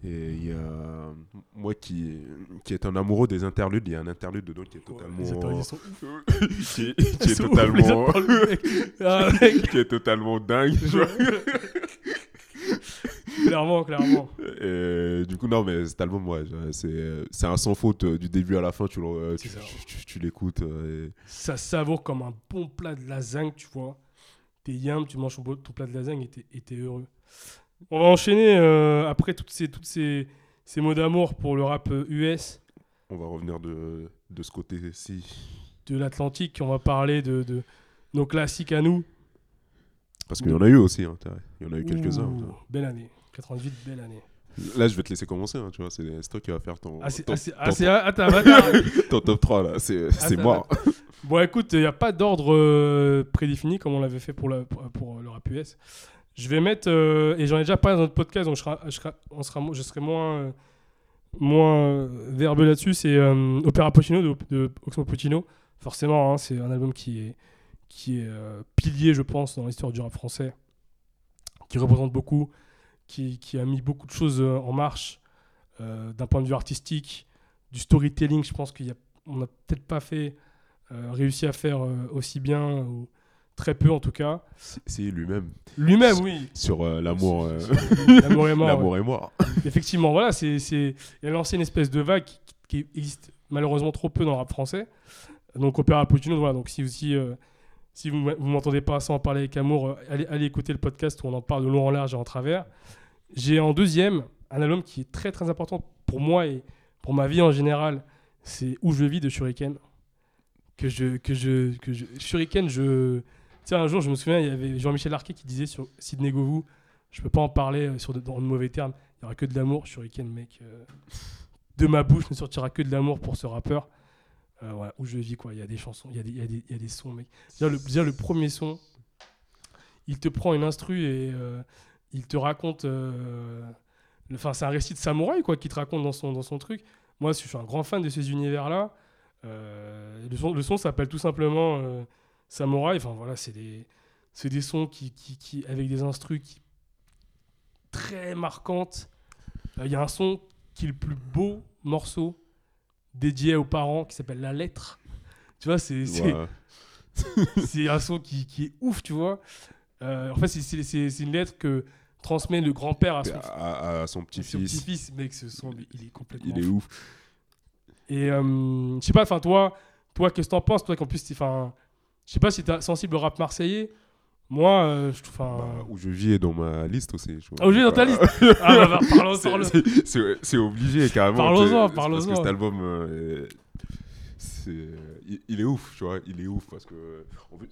Et il y a moi qui, qui est un amoureux des interludes, il y a un interlude dedans qui est totalement. Les acteurs, ils sont qui est, qui est Ils sont ouf, totalement. les. Ah, qui est totalement dingue. Clairement, clairement. Et du coup, non, mais cet album, ouais, c'est c'est un sans faute euh, du début à la fin. Tu, euh, tu, tu- tu- l'écoutes. euh, et- Ça savoure comme un bon plat de lasagne, tu vois. T'es yam, tu manges ton plat de lasagne et t'es- et t'es heureux. On va enchaîner euh, après toutes ces, toutes ces, ces mots d'amour pour le rap US On va revenir de, de ce côté-ci. de l'Atlantique. On va parler de, de nos classiques à nous. Parce qu'il y en a eu aussi, hein, il y en a eu quelques-uns. T'as. Belle année. 98, belle année. Là, je vais te laisser commencer, hein, tu vois. C'est toi qui vas faire ton, Ah, c'est ton, ah, ah, top 3, là. C'est Attends, mort. Bon, écoute, il n'y a pas d'ordre euh, prédéfini comme on l'avait fait pour, la- pour, pour le rap US. Je vais mettre, euh, et j'en ai déjà parlé dans notre podcast, donc je, serai, je, serai, on sera, je serai moins, euh, moins euh, verbeux là-dessus. C'est Opera Puccino de, de Oxmo Puccino. Forcément, hein, c'est un album qui est, qui est pilier, je pense, dans l'histoire du rap français, qui représente beaucoup, qui, qui a mis beaucoup de choses euh, en marche euh, d'un point de vue artistique, du storytelling. Je pense qu'on n'a peut-être pas fait euh, réussi à faire euh, aussi bien, ou très peu en tout cas. C'est lui-même. Lui-même, oui. Sur l'amour. L'amour est mort. L'amour ouais. est mort. Effectivement, voilà, c'est, c'est... il a lancé une espèce de vague qui, qui existe malheureusement trop peu dans le rap français. Donc Opéra Puccino, voilà, donc si aussi... si vous ne m'entendez pas sans parler avec amour, euh, allez, écouter le podcast où on en parle de long en large et en travers. J'ai en deuxième un album qui est très très important pour moi et pour ma vie en général. C'est Où je vis de Shuriken. Que je, que je, que je, Shuriken, je. Tiens, un jour, je me souviens, il y avait Jean-Michel Arquet qui disait sur Sidney Govou Je peux pas en parler euh, sur dans de mauvais termes. Il y aura que de l'amour. Shuriken, mec. euh, de ma bouche ne sortira que de l'amour pour ce rappeur. Euh, où je vis, quoi. Il y a des chansons, il y a des, il y a des, il y a des sons, mec. Déjà le, déjà, le premier son, il te prend une instru et euh, il te raconte. euh, Enfin, c'est un récit de samouraï, quoi, qui te raconte dans son, dans son truc. Moi, je suis un grand fan de ces univers-là. Le son, le son s'appelle tout simplement Samouraï. Enfin, voilà, c'est des, des sons qui, qui, qui- avec des instrus qui, très marquantes. Il y a un son qui est le plus beau morceau dédié aux parents qui s'appelle La Lettre. Tu vois, c'est Ouais. un son qui, qui est ouf, tu vois. Euh, en fait, c'est- une lettre que transmet le grand-père à son, À, à son son petit-fils. petit-fils. Mec, ce son, il est complètement Il est ouf. Et euh, je sais pas, enfin, toi, toi qu'est-ce que t'en penses? Toi, qu'en plus, je sais pas si t'es sensible au rap marseillais. Moi, euh, je trouve. enfin, Bah, où je vis est dans ma liste aussi. je. Ah, où je vis dans ta liste Ah, bah, bah, parlons, c'est- c'est- C'est c'est obligé carrément. Parlons-en, c'est parlons-en. Parce que cet album, euh, est- c'est- il, il est ouf, tu vois. Il est ouf parce que. En plus,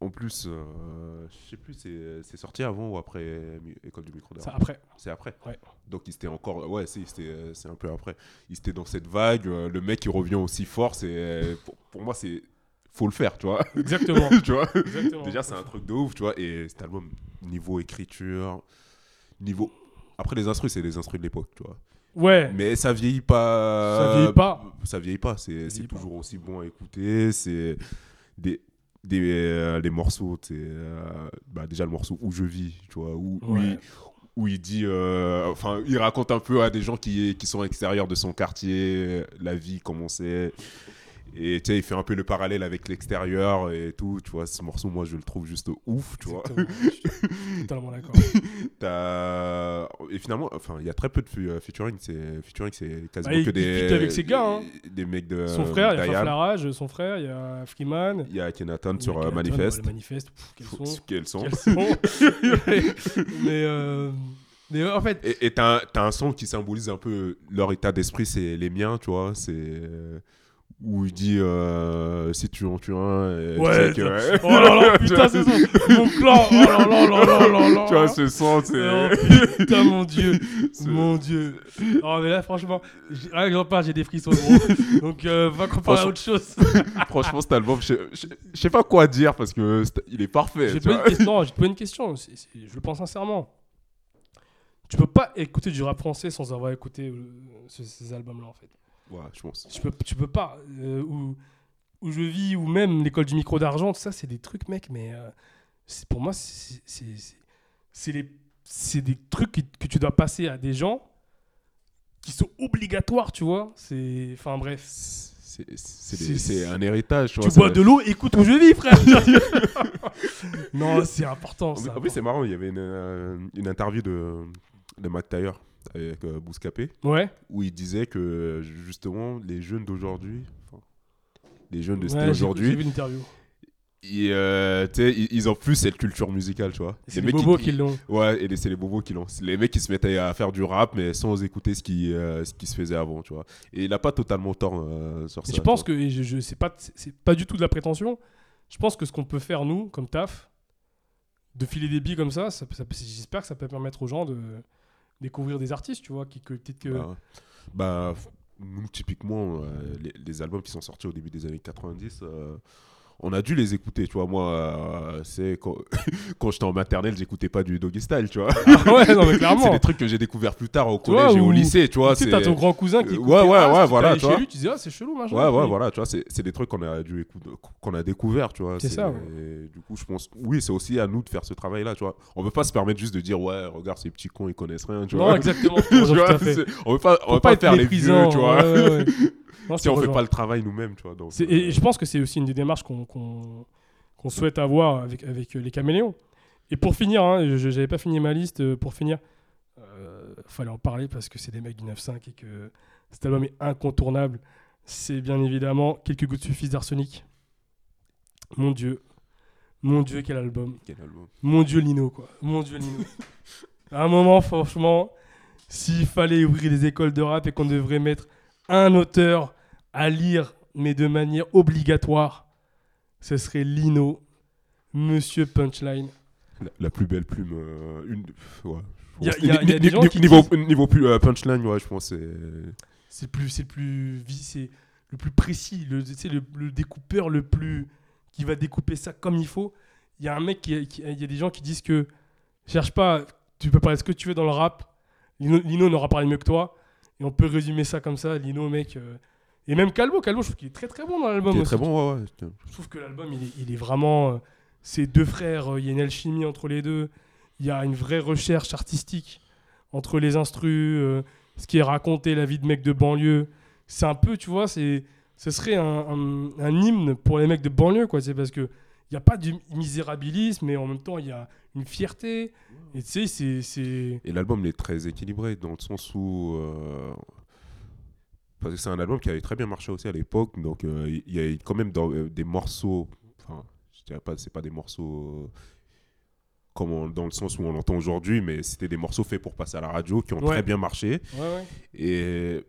en plus euh, je sais plus, c'est c'est sorti avant ou après École du micro d'art après, C'est après. Ouais. Donc il était encore. Ouais, c'est c'est un peu après. Il était dans cette vague. le mec, il revient aussi fort. C'est pour, pour moi, c'est. Faut le faire, tu vois. exactement. tu vois exactement. Déjà, c'est un truc de ouf, tu vois. Et cet album, niveau écriture, niveau. Après, les instrus, c'est les instrus de l'époque, tu vois. Ouais, Mais ça vieillit pas. Ça vieillit pas. Ça vieillit pas. C'est pas. toujours aussi bon à écouter. C'est des. Des, euh, les morceaux, euh, bah déjà le morceau où je vis, tu vois, où, où Ouais. il, où il dit, euh, enfin, il raconte un peu à des gens qui, qui sont extérieurs de son quartier, la vie, comment c'est. Et tu sais, il fait un peu le parallèle avec l'extérieur et tout, tu vois. Ce morceau, moi, je le trouve juste ouf, tu vois. exactement. Je suis totalement d'accord. T'as- Et finalement, enfin, il y a très peu de fu- euh, featuring. C'est featuring, c'est quasiment Bah, il- que il des. feat avec ses gars, hein. Des mecs de. Son frère, il y a Diane. Faflarage, son frère, il y a Freeman. Il y a Kenaton sur euh, Manifest. Manifeste, pff, quel son. Quels sont Quel son. mais, euh, mais en fait, Et et t'as un, t'as un son qui symbolise un peu leur état d'esprit, c'est les miens, tu vois. C'est. Où il dit euh, si tu en tues un. et Ouais, que- oh là là, putain, c'est son, mon clan, oh là là là là là là. tu vois, ce son, Oh, c'est. putain, mon dieu, C'est- mon dieu. Oh, mais là, franchement, j'ai- rien que j'en parle, j'ai des frissons, gros. Donc, euh, va parle à autre chose. Franchement, cet album, je sais pas quoi dire parce que c'est- il est parfait. J'ai pas une question, une question, c'est- c'est- je le pense sincèrement. Tu peux pas écouter du rap français sans avoir écouté euh, ce- ces albums-là, en fait. Ouais, je pense. Tu peux, tu peux pas. euh, où, où je vis, ou même l'école du micro d'argent, tout ça, c'est des trucs, mec, mais euh, c'est- pour moi, c'est- des trucs que, que tu dois passer à des gens qui sont obligatoires, tu vois. C'est, enfin bref. C'est un héritage. Tu vois, bois ça- de l'eau, écoute où je vis, frère. non, c'est important. Plus- en plus, c'est marrant, il y avait une, euh, une interview de, de Mac Taylor avec euh, Bouscapé Ouais. où il disait que justement les jeunes d'aujourd'hui, les jeunes de Ouais, aujourd'hui, ils, euh, ils, ils ont plus cette culture musicale, tu vois. C'est Les les bobos qui l'ont. Ouais, et c'est les bobos qui l'ont. Les mecs qui se mettaient à faire du rap, mais sans écouter ce qui, euh, ce qui se faisait avant, tu vois. Et il a pas totalement tort euh, sur ça. Je pense que et je, je c'est pas c'est pas du tout de la prétention. Je pense que ce qu'on peut faire nous comme taf, de filer des billes comme ça, j'espère que ça peut permettre aux gens de découvrir des artistes, tu vois, qui que peut-être que Bah, bah, nous, typiquement, euh, les, albums qui sont sortis au début des années 90, euh, on a dû les écouter, tu vois. Moi, euh, c'est quand, quand j'étais en maternelle, j'écoutais pas du doggy style, tu vois. Ah ouais, non mais c'est clairement. des trucs que j'ai découvert plus tard au Tu vois, collège et au lycée, tu vois. tu sais, c'est- t'as ton grand cousin qui ouais, ouais, As, ouais, voilà, tu chez lui, tu disais ah c'est chelou machin. Ouais, ouais, voilà, tu vois, c'est c'est des trucs qu'on a dû écouter, qu'on a découvert, tu vois. C'est ça, ouais. Du coup, je pense, oui, c'est aussi à nous de faire ce travail-là, tu vois. On veut pas se permettre juste de dire, ouais, regarde, ces petits cons, ils connaissent rien, tu Non, vois. exactement. Tu fait. c'est- on veut pas, on veut pas, être faire les vieux, tu vois. ouais, ouais, ouais. Non, si on fait pas le travail nous-mêmes, tu vois. Donc, C'est- euh, Et je pense que c'est aussi une des démarches qu'on qu'on- qu'on souhaite avoir avec, avec euh, les caméléons. Et pour finir, hein, je n'avais pas fini ma liste, euh, pour finir, euh, fallait en parler parce que c'est des mecs du 9.5 et que cet album est incontournable. C'est bien évidemment Quelques gouttes suffisent d'Arsenic. Mon Dieu. Mon Dieu, quel album. quel album. Mon Dieu, Lino, quoi. Mon Dieu, Lino. à un moment, franchement, s'il fallait ouvrir des écoles de rap et qu'on devrait mettre un auteur à lire, mais de manière obligatoire, ce serait Lino, Monsieur Punchline. La, la plus belle plume, euh, une. Ouais. Y a- y a- Ni- y a des gens qui niveau, disent- niveau plus euh, punchline, ouais, je pense c'est. C'est le plus, c'est plus, c'est le plus précis, le, le, le découpeur le plus qui va découper ça comme il faut. Il y a un mec qui, qui- il y a des gens qui disent que cherche pas, tu peux parler ce que tu veux dans le rap. Lino, Lino n'aura parlé mieux que toi. Et on peut résumer ça comme ça. Lino, mec. euh, Et même Calvo, Calvo, je trouve qu'il est très très bon dans l'album. Qui est aussi. très bon, ouais, ouais. Je trouve que l'album, il est, il est vraiment. euh, ces deux frères, euh, il y a une alchimie entre les deux. Il y a une vraie recherche artistique entre les instrus, euh, ce qui est raconté, la vie de mecs de banlieue. C'est un peu, tu vois, c'est, ce serait un, un- un hymne pour les mecs de banlieue, quoi. C'est parce que il n'y a pas du misérabilisme, mais en même temps, il y a une fierté. Et tu sais, c'est. c'est... Et l'album il est très équilibré dans le sens où. euh, Parce que c'est un album qui avait très bien marché aussi à l'époque. Donc euh, il y a quand même dans, euh, des morceaux. Enfin, je dirais pas, c'est pas des morceaux. Comme on- dans le sens où on l'entend aujourd'hui, mais c'était des morceaux faits pour passer à la radio qui ont Ouais. très bien marché. Ouais, ouais. et,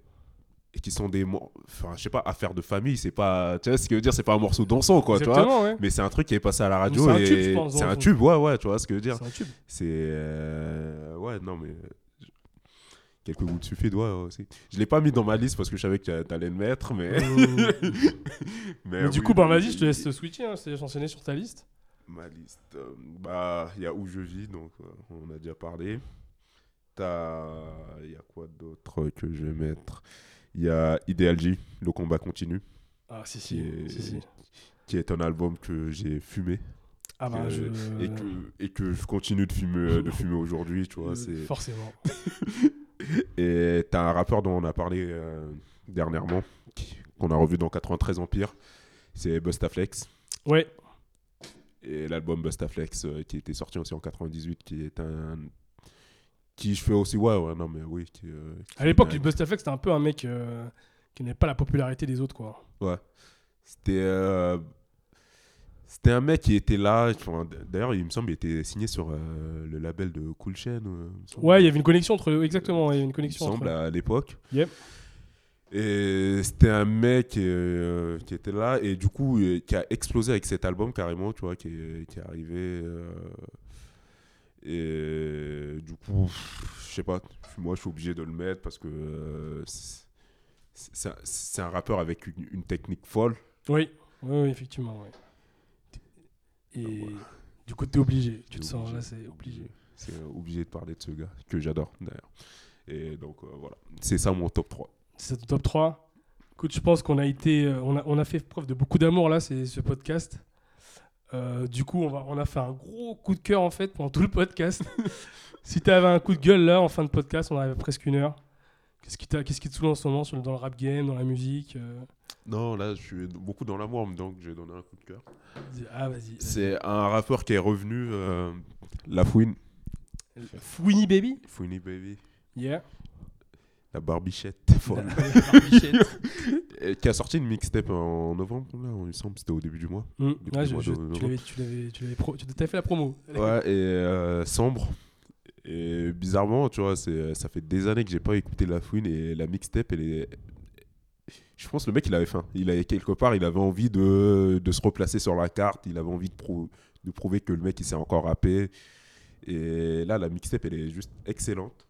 et qui sont des enfin je sais pas affaires de famille c'est pas tu vois ce que je veux dire c'est pas un morceau dansant quoi tu vois mais c'est un truc qui est passé à la radio c'est un tube, je pense, c'est un tube ouais ouais tu vois ce que je veux dire C'est un tube. c'est euh, ouais non mais quelques suffit ouais aussi je l'ai pas mis dans ma liste parce que je savais que t'allais le mettre mais mais, du coup, bah, oui, vas-y, je te laisse switcher, hein, c'est enchaîner sur ta liste. Ma liste, euh, bah, il y a où je vis, donc euh, on a déjà parlé. T'as, il y a quoi d'autre que je vais mettre? Il y a Ideal J, Le combat continue, Ah, si, qui si. est, si, si. qui est un album que j'ai fumé Ah, bah, euh, je. et, que, et que je continue de fumer, de fumer aujourd'hui, tu vois. C'est... Forcément. Et t'as un rappeur dont on a parlé euh, dernièrement, qu'on a revu dans 93 Empire, c'est Bustaflex. Ouais, Et l'album Bustaflex euh, qui était sorti aussi en 98, qui est un. qui je fais aussi, ouais, ouais, non, mais oui. Qui, euh, qui à l'époque, un- Bustaflex, c'était un peu un mec qui n'avait pas la popularité des autres, quoi. Ouais. C'était. C'était un mec qui était là. enfin, D'ailleurs, il me semble qu'il était signé sur euh, le label de Cool Chain. euh. Ouais, il y avait une connexion entre. Exactement, il y avait une il me connexion semble, entre. à l'époque. Yep. Et c'était un mec euh, qui était là et du coup euh, qui a explosé avec cet album carrément, tu vois, qui est, qui est arrivé. et du coup, je sais pas, moi je suis obligé de le mettre parce que c'est- un- rappeur avec une, une technique folle. Oui, oui, oui, ouais. Du coup, t'es obligé. Tu te sens là, c'est obligé. C'est euh, obligé de parler de ce gars que j'adore d'ailleurs. Et donc euh, voilà, c'est ça mon top 3. C'est ton top 3. Écoute, je pense qu'on a été. euh, on, a, on a fait preuve de beaucoup d'amour là, c'est ce podcast. Euh, du coup, on, va, on a fait un gros coup de cœur en fait pendant tout le podcast. si tu avais un coup de gueule là en fin de podcast, on arrive à presque une heure. Qu'est-ce qui, te saoule en ce moment sur, dans le rap game, dans la musique euh? Non, là, je suis beaucoup dans l'amour, donc j'ai donné un coup de cœur. Ah, vas-y. C'est un rappeur qui est revenu, euh, La Fouine. Fouini Baby? Fouini Baby. Yeah. La barbichette. La- la bichette. Et qui a sorti une mixtape en novembre, là, il me semble, c'était au début du mois. Je- je- de tu l'avais, tu l'avais, tu l'avais pro- tu t'avais fait la promo. Ouais, et euh, sombre. Et bizarrement, tu vois, c'est, ça fait des années que j'ai pas écouté La Fouine et la mixtape, elle est. Je pense que le mec, il avait faim. Il avait quelque part, il avait envie de, se replacer sur la carte. Il avait envie de, de prouver que le mec, il s'est encore rappé. Et là, la mixtape, elle est juste excellente.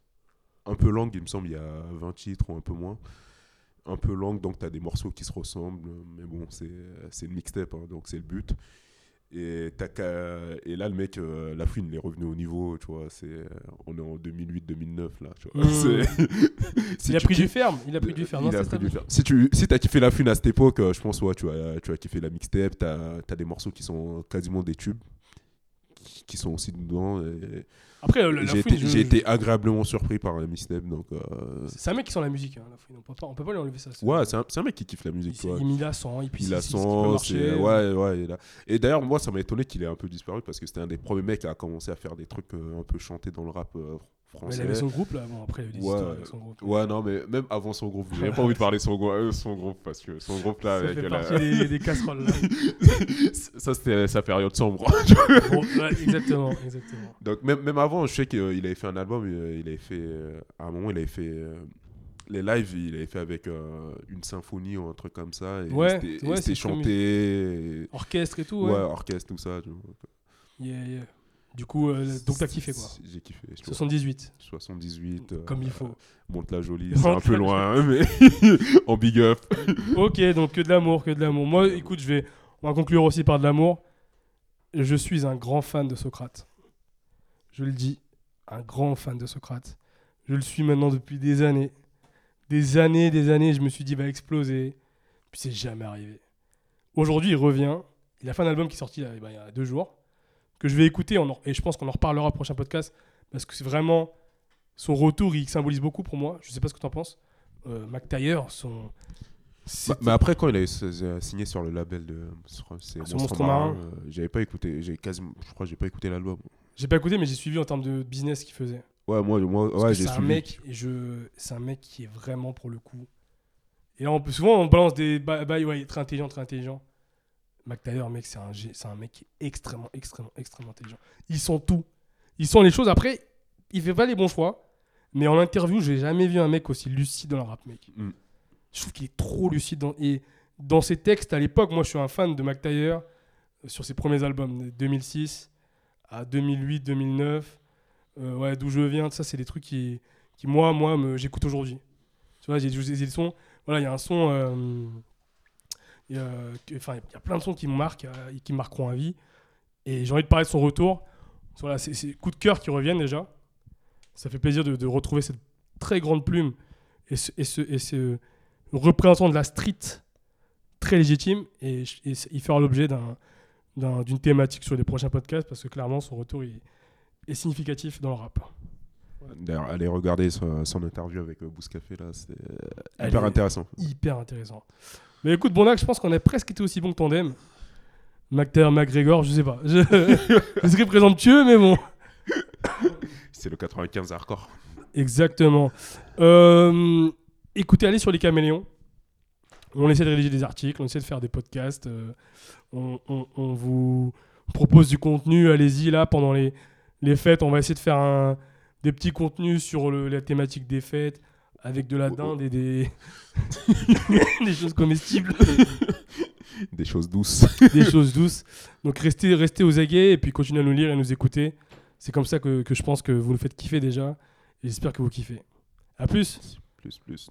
Un peu longue, il me semble, il y a 20 titres ou un peu moins. Un peu longue, donc tu as des morceaux qui se ressemblent. Mais bon, c'est, c'est une mixtape, hein, donc c'est le but. Et, là, le mec, euh, la fouine, il est revenu au niveau, tu vois. C'est, euh, on est en 2008-2009, là, tu vois. Mmh. Si il a tu pris du ferme. Il a pris du ferme. il Non, a pris du ferme. Si tu si as kiffé la fouine à cette époque, euh, je pense, ouais, tu as, tu as kiffé la mixtape, tu as, des morceaux qui sont quasiment des tubes, qui, qui sont aussi dedans. et- Après, euh, j'ai été, agréablement surpris par la mixtape, donc... euh, C'est un mec qui sent la musique, hein. On peut pas, on peut pas lui enlever ça. C'est- ouais, c'est un, mec qui kiffe la il, musique, il, il a 100, et puis Il a c'est ce qui peut son, marcher. c'est- ouais, ouais. il Et d'ailleurs, moi, ça m'a étonné qu'il ait un peu disparu parce que c'était un des premiers mecs à commencer à faire des trucs euh, un peu chantés dans le rap euh, Mais français. il avait son groupe là. Bon, après, il y a eu des Ouais. histoires avec son groupe. Ouais, non, mais même avant son groupe, j'avais pas envie de parler de son, euh, son groupe parce que son groupe là, Ça avec fait la- partie des, des casseroles. Là. ça c'était sa période sombre. Bon, ouais, exactement, exactement. Donc même, même avant, je sais qu'il avait fait un album, il, il avait fait, euh, à un moment, il avait fait euh, les lives, il avait fait avec euh, une symphonie ou un truc comme ça. Et Ouais, c'était ouais, chanté, et- Orchestre et tout. ouais. Ouais. orchestre, tout ça. tu vois. Yeah, yeah. Du coup, euh, donc t'as kiffé quoi J'ai kiffé. je trouve. 78. 78. euh, Comme il faut. Monte la jolie, c'est un peu loin, mais en big up. ok, donc que de l'amour, que de l'amour. Moi, écoute, je vais, on va conclure aussi par de l'amour. Je suis un grand fan de Socrate. Je le dis, un grand fan de Socrate. Je le suis maintenant depuis des années. Des années, des années, je me suis dit, il va exploser. Puis c'est jamais arrivé. Aujourd'hui, il revient. Il a fait un album qui est sorti là, ben, il y a deux jours, que je vais écouter, on en- et je pense qu'on en reparlera au prochain podcast, parce que c'est vraiment son retour, il symbolise beaucoup pour moi. Je sais pas ce que tu en penses. Euh, Mac Taylor, son. Bah, mais après, quand il a signé sur le label de que c'est Ah, sur Monstre Monstre Marin, Marin. euh, j'avais pas écouté, j'ai quasiment, je crois que j'ai pas écouté l'album. J'ai pas écouté, mais j'ai suivi en termes de business qu'il faisait. Ouais, moi, moi ouais, j'ai c'est un suivi. mec, et je, c'est un mec qui est vraiment pour le coup. Et là, on souvent, on balance des ba- bails, ouais, très intelligent, très intelligent. Mac Taylor, mec, c'est un, c'est un mec qui est extrêmement, extrêmement, extrêmement intelligent. Ils sont tout. Ils sont les choses. Après, il fait pas les bons choix. Mais en interview, j'ai jamais vu un mec aussi lucide dans le rap, mec. Mm. Je trouve qu'il est trop lucide. Dans, et dans ses textes, à l'époque, moi, je suis un fan de Mac Taylor euh, sur ses premiers albums, de 2006 à 2008, 2009. Euh, ouais, d'où je viens, ça, c'est des trucs qui, qui moi, moi, me- j'écoute aujourd'hui. Tu vois, j'ai j'ai des sons. Voilà, il y a un son. euh, il y a- que- Enfin, il y a plein de sons qui me marquent euh, et qui me marqueront à vie. Et j'ai envie de parler de son retour. Voilà, c'est c'est coups de cœur qui reviennent déjà. Ça fait plaisir de, de retrouver cette très grande plume et ce, et ce, et ce représentant de la street très légitime. Et, il fera l'objet d'un- d'un- d'une thématique sur les prochains podcasts parce que clairement, son retour est, est significatif dans le rap. D'ailleurs, allez regarder son, son interview avec euh, Bouscafé là, c'est Elle hyper intéressant. Hyper intéressant. Mais écoute, Bonac, je pense qu'on a presque été aussi bon que Tandem. McTayer, McGregor, je sais pas. Je, serais présomptueux, mais bon. C'est le 95 hardcore. Exactement. Euh, écoutez, allez sur les caméléons. On essaie de rédiger des articles, on essaie de faire des podcasts. euh, on, on- on vous propose du contenu. Allez-y là pendant les, les fêtes. On va essayer de faire un- des petits contenus sur le- la thématique des fêtes avec de la Oh, oh. dinde et des, des choses comestibles, Des choses douces. des choses douces. Donc restez, restez aux aguets et puis continuez à nous lire et nous écouter. C'est comme ça que, que je pense que vous nous faites kiffer déjà. Et j'espère que vous kiffez. À plus plus, plus.